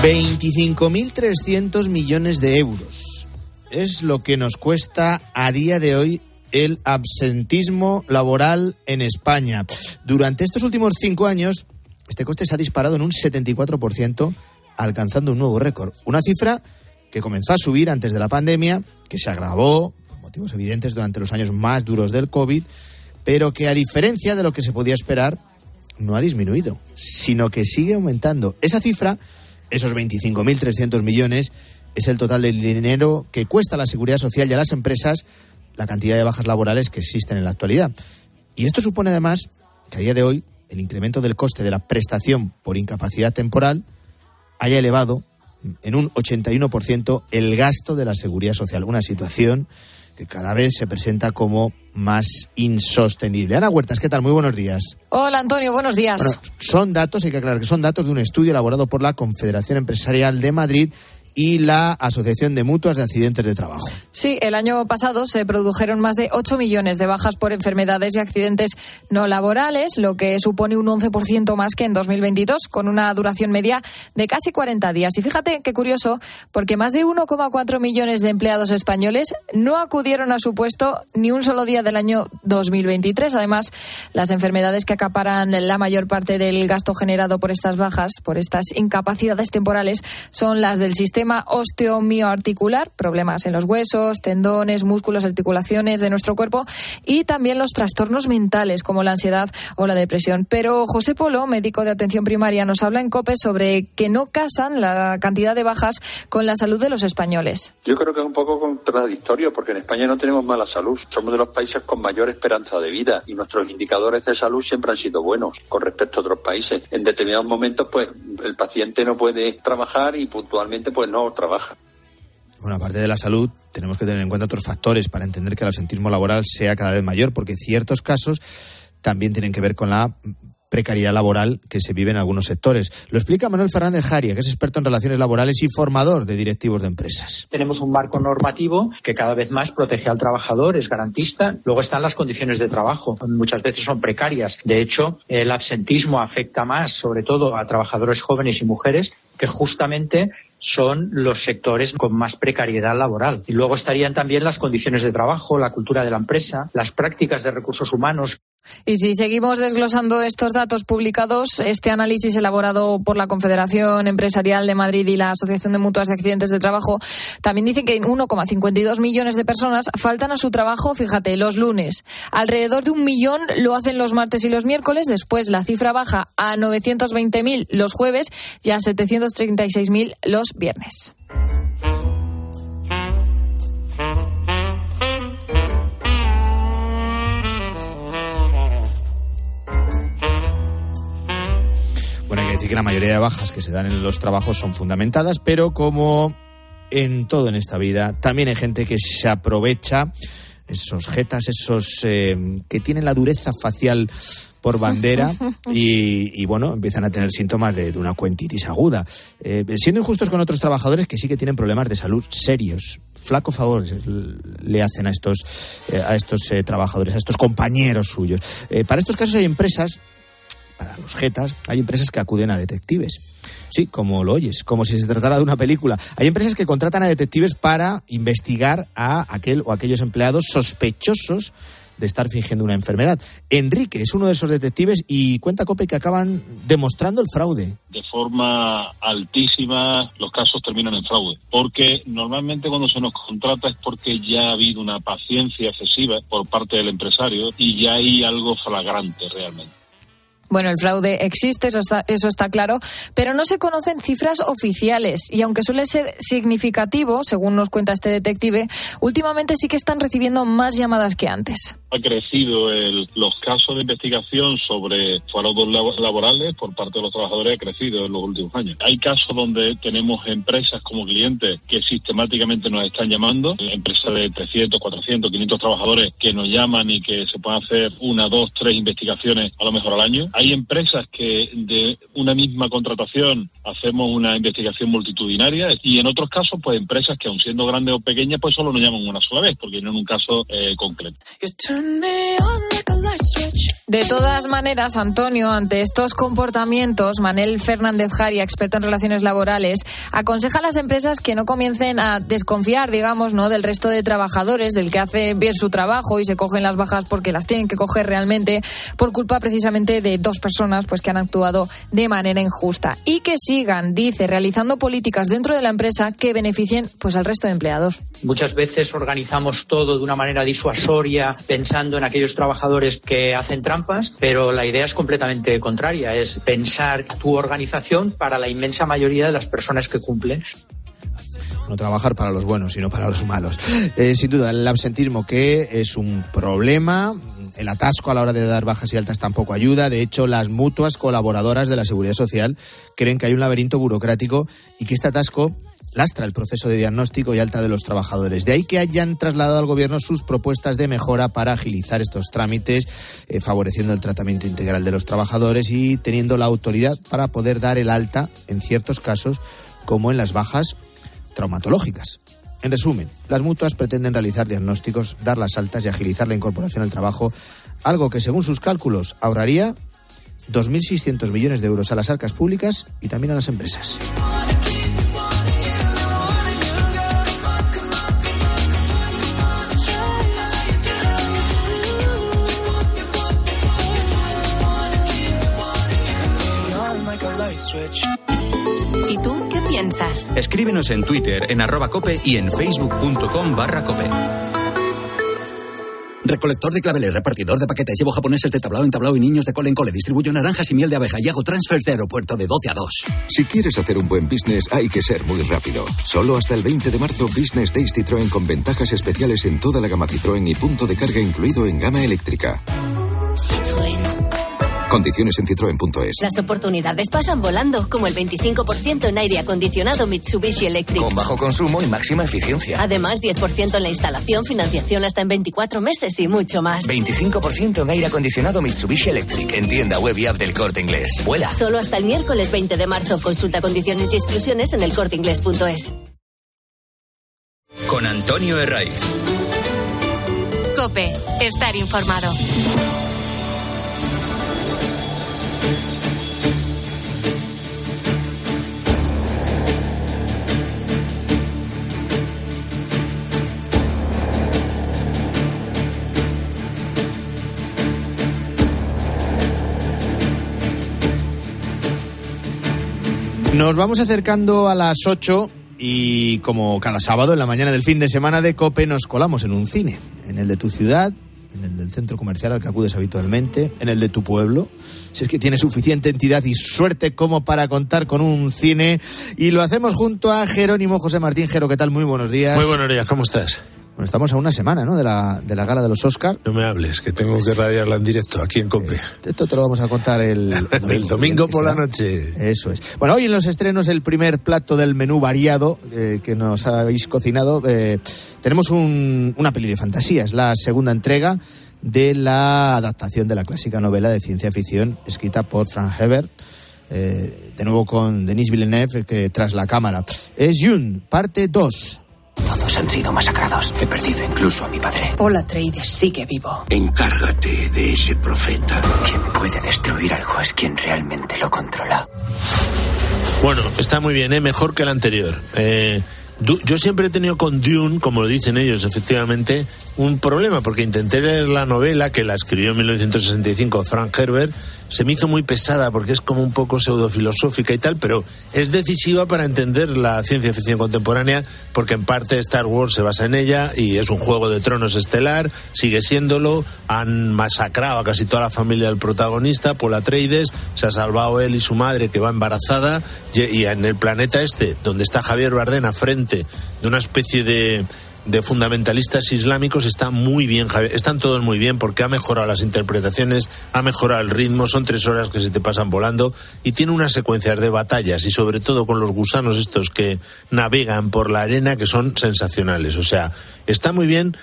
25.300 millones de euros. Es lo que nos cuesta a día de hoy el absentismo laboral en España. Durante estos últimos cinco años, este coste se ha disparado en un 74%, alcanzando un nuevo récord. Una cifra que comenzó a subir antes de la pandemia, que se agravó por motivos evidentes durante los años más duros del COVID, pero que a diferencia de lo que se podía esperar, no ha disminuido, sino que sigue aumentando. Esa cifra, esos 25.300 millones, es el total del dinero que cuesta a la seguridad social y a las empresas la cantidad de bajas laborales que existen en la actualidad. Y esto supone además que a día de hoy el incremento del coste de la prestación por incapacidad temporal haya elevado en un 81% el gasto de la seguridad social. Una situación que cada vez se presenta como más insostenible. Ana Huertas, ¿qué tal? Muy buenos días. Hola Antonio, buenos días. Bueno, son datos, hay que aclarar que son datos de un estudio elaborado por la Confederación Empresarial de Madrid y la Asociación de Mutuas de Accidentes de Trabajo. Sí, el año pasado se produjeron más de 8 millones de bajas por enfermedades y accidentes no laborales, lo que supone un 11% más que en 2022, con una duración media de casi 40 días. Y fíjate qué curioso, porque más de 1,4 millones de empleados españoles no acudieron a su puesto ni un solo día del año 2023. Además, las enfermedades que acaparan la mayor parte del gasto generado por estas bajas, por estas incapacidades temporales, son las del sistema sistema osteomioarticular, problemas en los huesos, tendones, músculos, articulaciones de nuestro cuerpo y también los trastornos mentales como la ansiedad o la depresión. Pero José Polo, médico de atención primaria, nos habla en COPE sobre que no casan la cantidad de bajas con la salud de los españoles. Yo creo que es un poco contradictorio porque en España no tenemos mala salud. Somos de los países con mayor esperanza de vida y nuestros indicadores de salud siempre han sido buenos con respecto a otros países. En determinados momentos, pues el paciente no puede trabajar y puntualmente pues no trabaja. Bueno, aparte de la salud, tenemos que tener en cuenta otros factores para entender que el absentismo laboral sea cada vez mayor, porque ciertos casos también tienen que ver con la precariedad laboral que se vive en algunos sectores. Lo explica Manuel Fernández Jaria, que es experto en relaciones laborales y formador de directivos de empresas. Tenemos un marco normativo que cada vez más protege al trabajador, es garantista. Luego están las condiciones de trabajo. Muchas veces son precarias. De hecho, el absentismo afecta más, sobre todo, a trabajadores jóvenes y mujeres que justamente son los sectores con más precariedad laboral. Y luego estarían también las condiciones de trabajo, la cultura de la empresa, las prácticas de recursos humanos. Y si seguimos desglosando estos datos publicados, este análisis elaborado por la Confederación Empresarial de Madrid y la Asociación de Mutuas de Accidentes de Trabajo también dice que 1,52 millones de personas faltan a su trabajo, fíjate, los lunes. Alrededor de un millón lo hacen los martes y los miércoles, después la cifra baja a 920.000 los jueves y a 736.000 los viernes. Que la mayoría de bajas que se dan en los trabajos son fundamentadas, pero como en todo en esta vida, también hay gente que se aprovecha, esos jetas, esos eh, que tienen la dureza facial por bandera y, y, bueno, empiezan a tener síntomas de, de una cuentitis aguda. Eh, siendo injustos con otros trabajadores que sí que tienen problemas de salud serios. Flaco favor le hacen a estos, eh, a estos eh, trabajadores, a estos compañeros suyos. Para estos casos hay empresas para los jetas, hay empresas que acuden a detectives. Sí, como lo oyes, como si se tratara de una película. Hay empresas que contratan a detectives para investigar a aquel o aquellos empleados sospechosos de estar fingiendo una enfermedad. Enrique es uno de esos detectives y cuenta Cope que acaban demostrando el fraude. De forma altísima los casos terminan en fraude, porque normalmente cuando se nos contrata es porque ya ha habido una paciencia excesiva por parte del empresario y ya hay algo flagrante realmente. Bueno, el fraude existe, eso está, eso está, claro, pero no se conocen cifras oficiales y aunque suele ser significativo, según nos cuenta este detective, últimamente sí que están recibiendo más llamadas que antes. Ha crecido el, los casos de investigación sobre fraudes laborales por parte de los trabajadores, ha crecido en los últimos años. Hay casos donde tenemos empresas como clientes que sistemáticamente nos están llamando, empresas de 300, 400, 500 trabajadores que nos llaman y que se pueden hacer una, dos, tres investigaciones a lo mejor al año hay empresas que de una misma contratación hacemos una investigación multitudinaria y en otros casos, pues empresas que aun siendo grandes o pequeñas, pues solo nos llaman una sola vez, porque no en un caso eh, concreto. Turn me on like a light switch. De todas maneras, Antonio, ante estos comportamientos, Manel Fernández Jaria, experto en relaciones laborales, aconseja a las empresas que no comiencen a desconfiar, digamos, ¿no? del resto de trabajadores, del que hace bien su trabajo y se cogen las bajas porque las tienen que coger realmente por culpa precisamente de dos personas pues que han actuado de manera injusta y que sigan, dice, realizando políticas dentro de la empresa que beneficien pues al resto de empleados. Muchas veces organizamos todo de una manera disuasoria pensando en aquellos trabajadores que hacen pero la idea es completamente contraria, es pensar tu organización para la inmensa mayoría de las personas que cumplen no trabajar para los buenos, sino para los malos. Eh, sin duda, el absentismo que es un problema, el atasco a la hora de dar bajas y altas tampoco ayuda. De hecho, las mutuas colaboradoras de la Seguridad Social creen que hay un laberinto burocrático y que este atasco lastra el proceso de diagnóstico y alta de los trabajadores. De ahí que hayan trasladado al Gobierno sus propuestas de mejora para agilizar estos trámites, eh, favoreciendo el tratamiento integral de los trabajadores y teniendo la autoridad para poder dar el alta en ciertos casos, como en las bajas traumatológicas. En resumen, las mutuas pretenden realizar diagnósticos, dar las altas y agilizar la incorporación al trabajo, algo que según sus cálculos ahorraría 2.600 millones de euros a las arcas públicas y también a las empresas. Piensas? Escríbenos en Twitter, en arroba cope y en facebook.com barra cope. Recolector de claveles, repartidor de paquetes, llevo japoneses de tablao en tablao y niños de cole en cole, distribuyo naranjas y miel de abeja y hago transfers de aeropuerto de 12 a 2. Si quieres hacer un buen business hay que ser muy rápido. Solo hasta el 20 de marzo Business Days Citroën con ventajas especiales en toda la gama Citroën y punto de carga incluido en gama eléctrica. Citroën. Condiciones en citroen.es. Las oportunidades pasan volando, como el 25% en aire acondicionado Mitsubishi Electric. Con bajo consumo y máxima eficiencia. Además, 10% en la instalación, financiación hasta en 24 meses y mucho más. 25% en aire acondicionado Mitsubishi Electric. En tienda web y app del Corte Inglés. Vuela. Solo hasta el miércoles 20 de marzo. Consulta condiciones y exclusiones en elcorteinglés.es. Con Antonio Herraiz. Cope, estar informado. Nos vamos acercando a las 8 y como cada sábado en la mañana del fin de semana de Cope nos colamos en un cine, en el de tu ciudad, en el del centro comercial al que acudes habitualmente, en el de tu pueblo, si es que tienes suficiente entidad y suerte como para contar con un cine y lo hacemos junto a Jerónimo José Martín Jero, ¿qué tal? Muy buenos días. Muy buenos días, ¿cómo estás? Bueno, estamos a una semana, ¿no? De la, de la gala de los Oscar. No me hables, que tengo que radiarla en directo aquí en Cope. Esto te lo vamos a contar el, el domingo, el domingo por la noche. Eso es. Bueno, hoy en los estrenos el primer plato del menú variado eh, que nos habéis cocinado. eh, tenemos un- una peli de fantasías, la segunda entrega de la adaptación de la clásica novela de ciencia ficción escrita por Frank Herbert. eh, de nuevo con Denis Villeneuve, que tras la cámara. Es June, parte 2. Todos han sido masacrados. He perdido incluso a mi padre. Paul Atreides sigue vivo. Encárgate de ese profeta. Quien puede destruir algo es quien realmente lo controla. Bueno, está muy bien, ¿eh? mejor que el anterior. Eh, yo siempre he tenido con Dune, como lo dicen ellos, efectivamente, un problema, porque intenté leer la novela que la escribió en 1965 Frank Herbert, se me hizo muy pesada porque es como un poco pseudofilosófica y tal, pero es decisiva para entender la ciencia ficción contemporánea, porque en parte Star Wars se basa en ella y es un juego de tronos estelar, sigue siéndolo, han masacrado a casi toda la familia del protagonista, Paul Atreides, se ha salvado él y su madre que va embarazada, y en el planeta este, donde está Javier Bardem a frente de una especie de de fundamentalistas islámicos está muy bien, Javier. están todos muy bien porque ha mejorado las interpretaciones, ha mejorado el ritmo, son tres horas que se te pasan volando y tiene unas secuencias de batallas y sobre todo con los gusanos estos que navegan por la arena que son sensacionales. O sea, está muy bien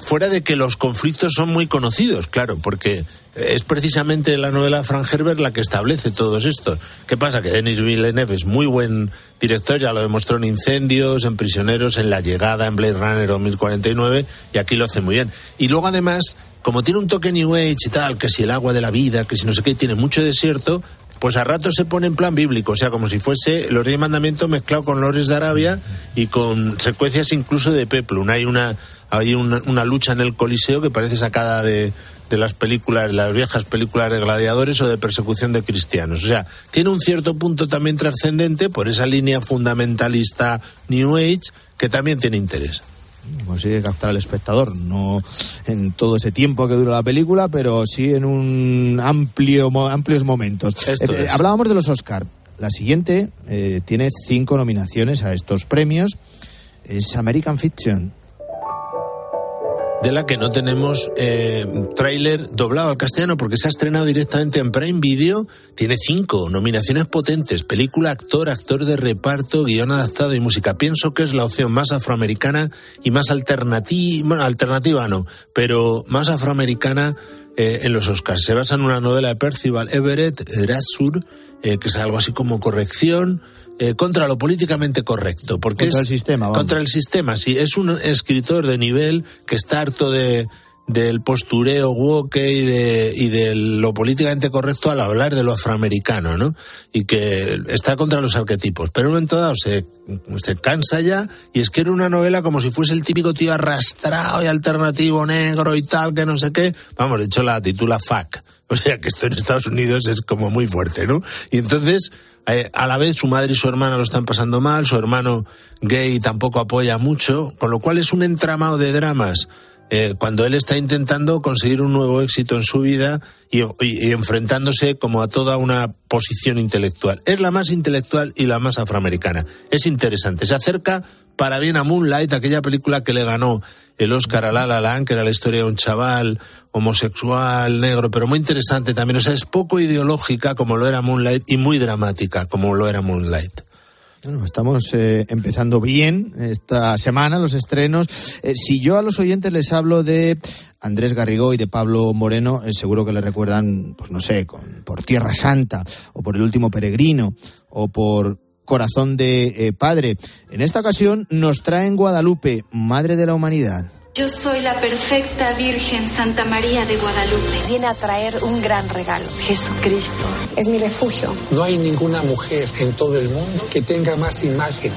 fuera de que los conflictos son muy conocidos, claro, porque es precisamente la novela Frank Herbert la que establece todos estos. ¿Qué pasa? Que Denis Villeneuve es muy buen director, ya lo demostró en Incendios, en Prisioneros, en La Llegada, en Blade Runner 2049, y aquí lo hace muy bien. Y luego además, como tiene un toque New Age y tal, que si el agua de la vida, que si no sé qué, tiene mucho desierto, pues a rato se pone en plan bíblico, o sea, como si fuese los diez mandamientos mezclado con Lores de Arabia y con secuencias incluso de Peplum. Hay una, hay una, una lucha en el Coliseo que parece sacada de, de las películas, las viejas películas de gladiadores o de persecución de cristianos. O sea, tiene un cierto punto también trascendente por esa línea fundamentalista New Age que también tiene interés consigue captar al espectador, no en todo ese tiempo que dura la película, pero sí en un amplio amplios momentos. Eh, hablábamos de los Oscar. La siguiente eh, tiene cinco nominaciones a estos premios. Es American Fiction de la que no tenemos eh, tráiler doblado al castellano porque se ha estrenado directamente en Prime Video. Tiene cinco nominaciones potentes: película, actor, actor de reparto, guion adaptado y música. Pienso que es la opción más afroamericana y más alternativa, alternativa no, pero más afroamericana eh, en los Oscars. Se basa en una novela de Percival Everett, Drasur, eh, que es algo así como corrección eh, contra lo políticamente correcto. Porque contra el sistema. Contra el sistema, sí. Es un escritor de nivel que está harto de del postureo woke y de, y de lo políticamente correcto al hablar de lo afroamericano, ¿no? Y que está contra los arquetipos. Pero en un momento dado se, se cansa ya y escribe una novela como si fuese el típico tío arrastrado y alternativo negro y tal, que no sé qué. Vamos, de hecho la titula FAC. O sea que esto en Estados Unidos es como muy fuerte, ¿no? Y entonces eh, a la vez su madre y su hermana lo están pasando mal, su hermano gay tampoco apoya mucho, con lo cual es un entramado de dramas eh, cuando él está intentando conseguir un nuevo éxito en su vida y, enfrentándose como a toda una posición intelectual. Es la más intelectual y la más afroamericana. Es interesante. Se acerca para bien a Moonlight, aquella película que le ganó el Oscar a La La Land, que era la historia de un chaval homosexual, negro, pero muy interesante también. O sea, es poco ideológica como lo era Moonlight y muy dramática como lo era Moonlight. Bueno, estamos eh, empezando bien esta semana, los estrenos. Eh, si yo a los oyentes les hablo de Andrés Garrigó y de Pablo Moreno, eh, seguro que le recuerdan, pues no sé, por Tierra Santa, o por El último peregrino, o por Corazón de Padre. En esta ocasión nos traen Guadalupe, Madre de la Humanidad. Yo soy la perfecta Virgen Santa María de Guadalupe. Viene a traer un gran regalo, Jesucristo. Es mi refugio. No hay ninguna mujer en todo el mundo que tenga más imágenes.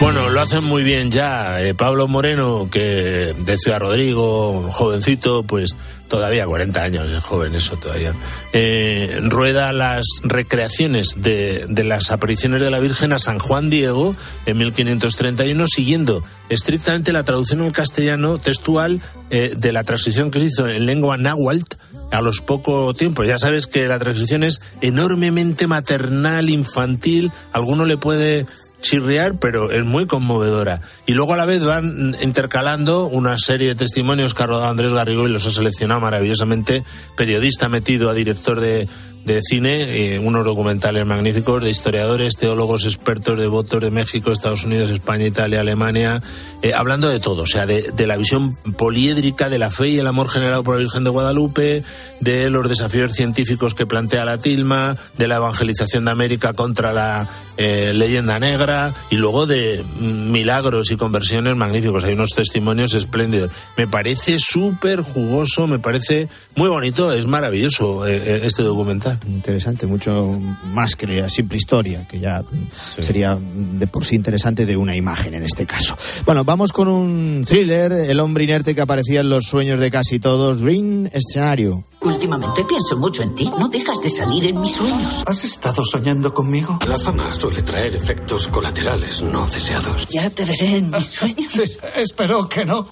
Bueno, lo hacen muy bien ya. Eh, Pablo Moreno, que de Ciudad Rodrigo, jovencito, pues todavía 40 años, es joven eso todavía, eh, rueda las recreaciones de, de, las apariciones de la Virgen a San Juan Diego en 1531, siguiendo estrictamente la traducción al castellano textual eh, de la transición que se hizo en lengua náhuatl a los pocos tiempos. Ya sabes que la transición es enormemente maternal, infantil, alguno le puede chirriar, pero es muy conmovedora. Y luego a la vez van intercalando una serie de testimonios que ha rodado Andrés Garrigo y los ha seleccionado maravillosamente, periodista metido a director de de cine, eh, unos documentales magníficos de historiadores, teólogos, expertos, devotos de México, Estados Unidos, España, Italia, Alemania, eh, hablando de todo, o sea, de, la visión poliédrica de la fe y el amor generado por la Virgen de Guadalupe, de los desafíos científicos que plantea la tilma, de la evangelización de América contra la eh, leyenda negra y luego de milagros y conversiones magníficos. Hay unos testimonios espléndidos. Me parece súper jugoso, me parece muy bonito, es maravilloso este documental interesante, mucho más que la simple historia, que ya sería de por sí interesante de una imagen en este caso. Bueno, vamos con un thriller, El hombre inerte que aparecía en los sueños de casi todos, Green Escenario. Últimamente pienso mucho en ti. No dejas de salir en mis sueños. ¿Has estado soñando conmigo? La fama suele traer efectos colaterales no deseados. Ya te veré en mis sueños. espero que no.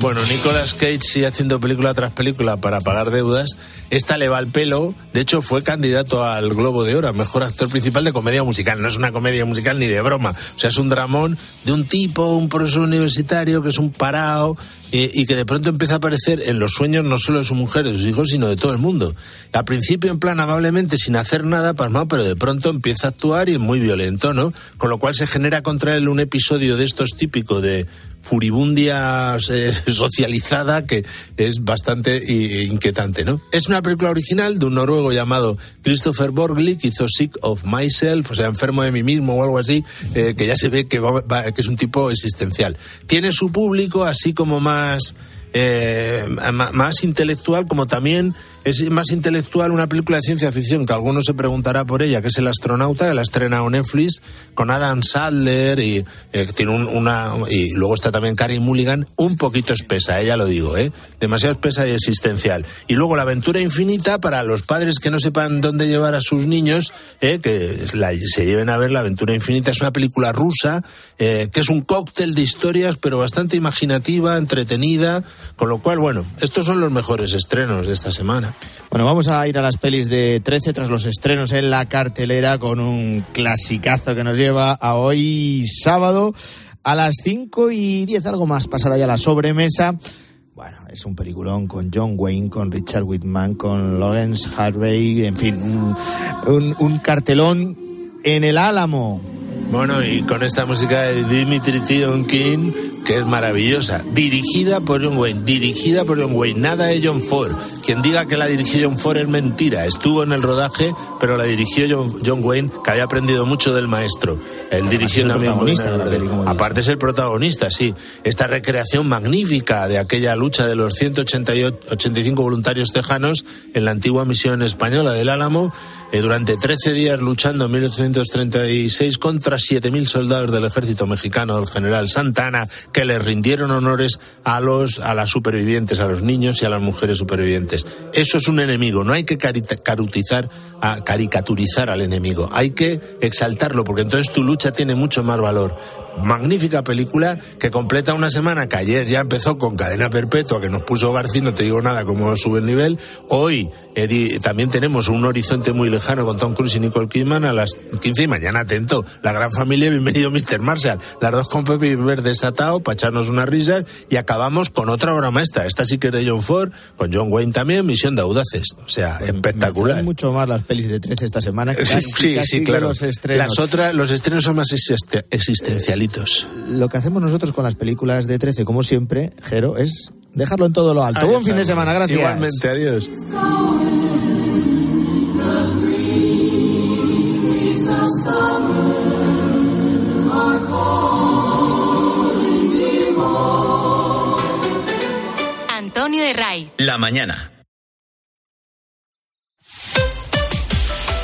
Bueno, Nicolas Cage sigue haciendo película tras película para pagar deudas. Esta le va al pelo. De hecho, fue candidato al Globo de Oro, mejor actor principal de comedia musical. No es una comedia musical ni de broma. O sea, es un dramón de un tipo, un profesor universitario que es un parado eh, y que de pronto empieza a aparecer en los sueños no solo de su mujer, de sus hijos, sino de todo el mundo. Al principio, en plan amablemente, sin hacer nada, pasmado, pero de pronto empieza a actuar y es muy violento, ¿no? Con lo cual se genera contra él un episodio de estos típicos de furibundia eh, socializada que es bastante inquietante, ¿no? Es una película original de un noruego llamado Christopher Borgli, que hizo Sick of Myself, o sea, enfermo de mí mismo o algo así, eh, que ya se ve que es un tipo existencial. Tiene su público así como más... Eh, más intelectual como también es más intelectual una película de ciencia ficción que alguno se preguntará por ella, que es El astronauta, que la estrena en Netflix con Adam Sadler y eh, tiene una y luego está también Carey Mulligan, un poquito espesa, ella eh, lo digo, eh, demasiado espesa y existencial. Y luego La aventura infinita para los padres que no sepan dónde llevar a sus niños, eh, que se lleven a ver La aventura infinita es una película rusa que es un cóctel de historias pero bastante imaginativa, entretenida, con lo cual bueno, estos son los mejores estrenos de esta semana. Bueno, vamos a ir a las pelis de 13 tras los estrenos en la cartelera con un clasicazo que nos lleva a hoy sábado a las 5 y 10, algo más, pasará ya la sobremesa. Bueno, es un peliculón con John Wayne, con Richard Whitman, con Lawrence Harvey, en fin, un, un cartelón en el Álamo. Bueno, y con esta música de Dimitri Tionkin, que es maravillosa, dirigida por John Wayne, dirigida por John Wayne, nada de John Ford. Quien diga que la dirigió John Ford es mentira. Estuvo en el rodaje, pero la dirigió John, Wayne, que había aprendido mucho del maestro. Él dirigió el protagonista de la película. Aparte es el protagonista, sí. Esta recreación magnífica de aquella lucha de los 185 voluntarios tejanos en la antigua misión española del Álamo eh, durante 13 días luchando en 1836 contra 7.000 soldados del ejército mexicano del general Santana que le rindieron honores a los a las supervivientes, a los niños y a las mujeres supervivientes. Eso es un enemigo, no hay que carutizar, a caricaturizar al enemigo, hay que exaltarlo porque entonces tu lucha tiene mucho más valor magnífica película que completa una semana que ayer ya empezó con Cadena Perpetua, que nos puso García, no te digo nada cómo sube el nivel. Hoy también tenemos un horizonte muy lejano con Tom Cruise y Nicole Kidman a las 15 y mañana atento. La gran familia, bienvenido Mr. Marshall. Las dos con Pepe y Ver desatado para echarnos unas risas y acabamos con otra obra maestra. Esta sí que es de John Ford, con John Wayne también, Misión de Audaces. O sea, espectacular. mucho más las pelis de 13 esta semana. Que sí, sí, claro. Los estrenos. Las otras, los estrenos son más existencialistas lo que hacemos nosotros con las películas de 13, como siempre, Jero, es dejarlo en todo lo alto. Buen fin de semana, gracias. Igualmente, adiós. Antonio de Ray. La mañana.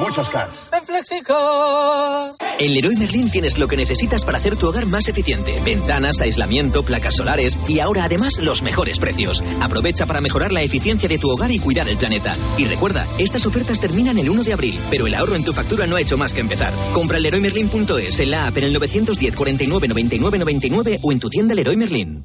Muchos cars. En Flexicar. En Leroy Merlin tienes lo que necesitas para hacer tu hogar más eficiente. Ventanas, aislamiento, placas solares y ahora además los mejores precios. Aprovecha para mejorar la eficiencia de tu hogar y cuidar el planeta. Y recuerda, estas ofertas terminan el 1 de abril, pero el ahorro en tu factura no ha hecho más que empezar. Compra en leroymerlin.es, en la app en el 910 49 99 99 o en tu tienda Leroy Merlin.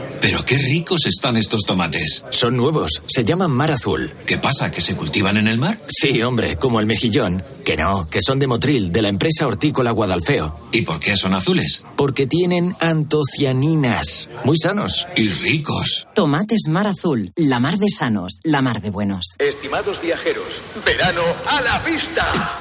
Pero qué ricos están estos tomates. Son nuevos, se llaman mar azul. ¿Qué pasa? ¿Que se cultivan en el mar? Sí, hombre, como el mejillón. Que no, que son de Motril, de la empresa hortícola Guadalfeo. ¿Y por qué son azules? Porque tienen antocianinas. Muy sanos. Y ricos. Tomates mar azul, la mar de sanos, la mar de buenos. Estimados viajeros, verano a la vista.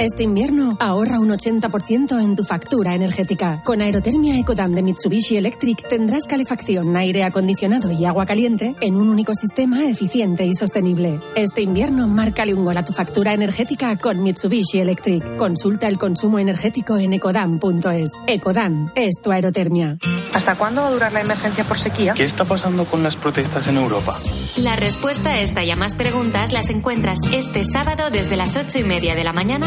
Este invierno ahorra un 80% en tu factura energética. Con Aerotermia Ecodam de Mitsubishi Electric tendrás calefacción, aire acondicionado y agua caliente en un único sistema eficiente y sostenible. Este invierno márcale un gol a tu factura energética con Mitsubishi Electric. Consulta el consumo energético en ecodam.es. Ecodam es tu aerotermia. ¿Hasta cuándo va a durar la emergencia por sequía? ¿Qué está pasando con las protestas en Europa? La respuesta a esta y a más preguntas las encuentras este sábado desde las ocho y media de la mañana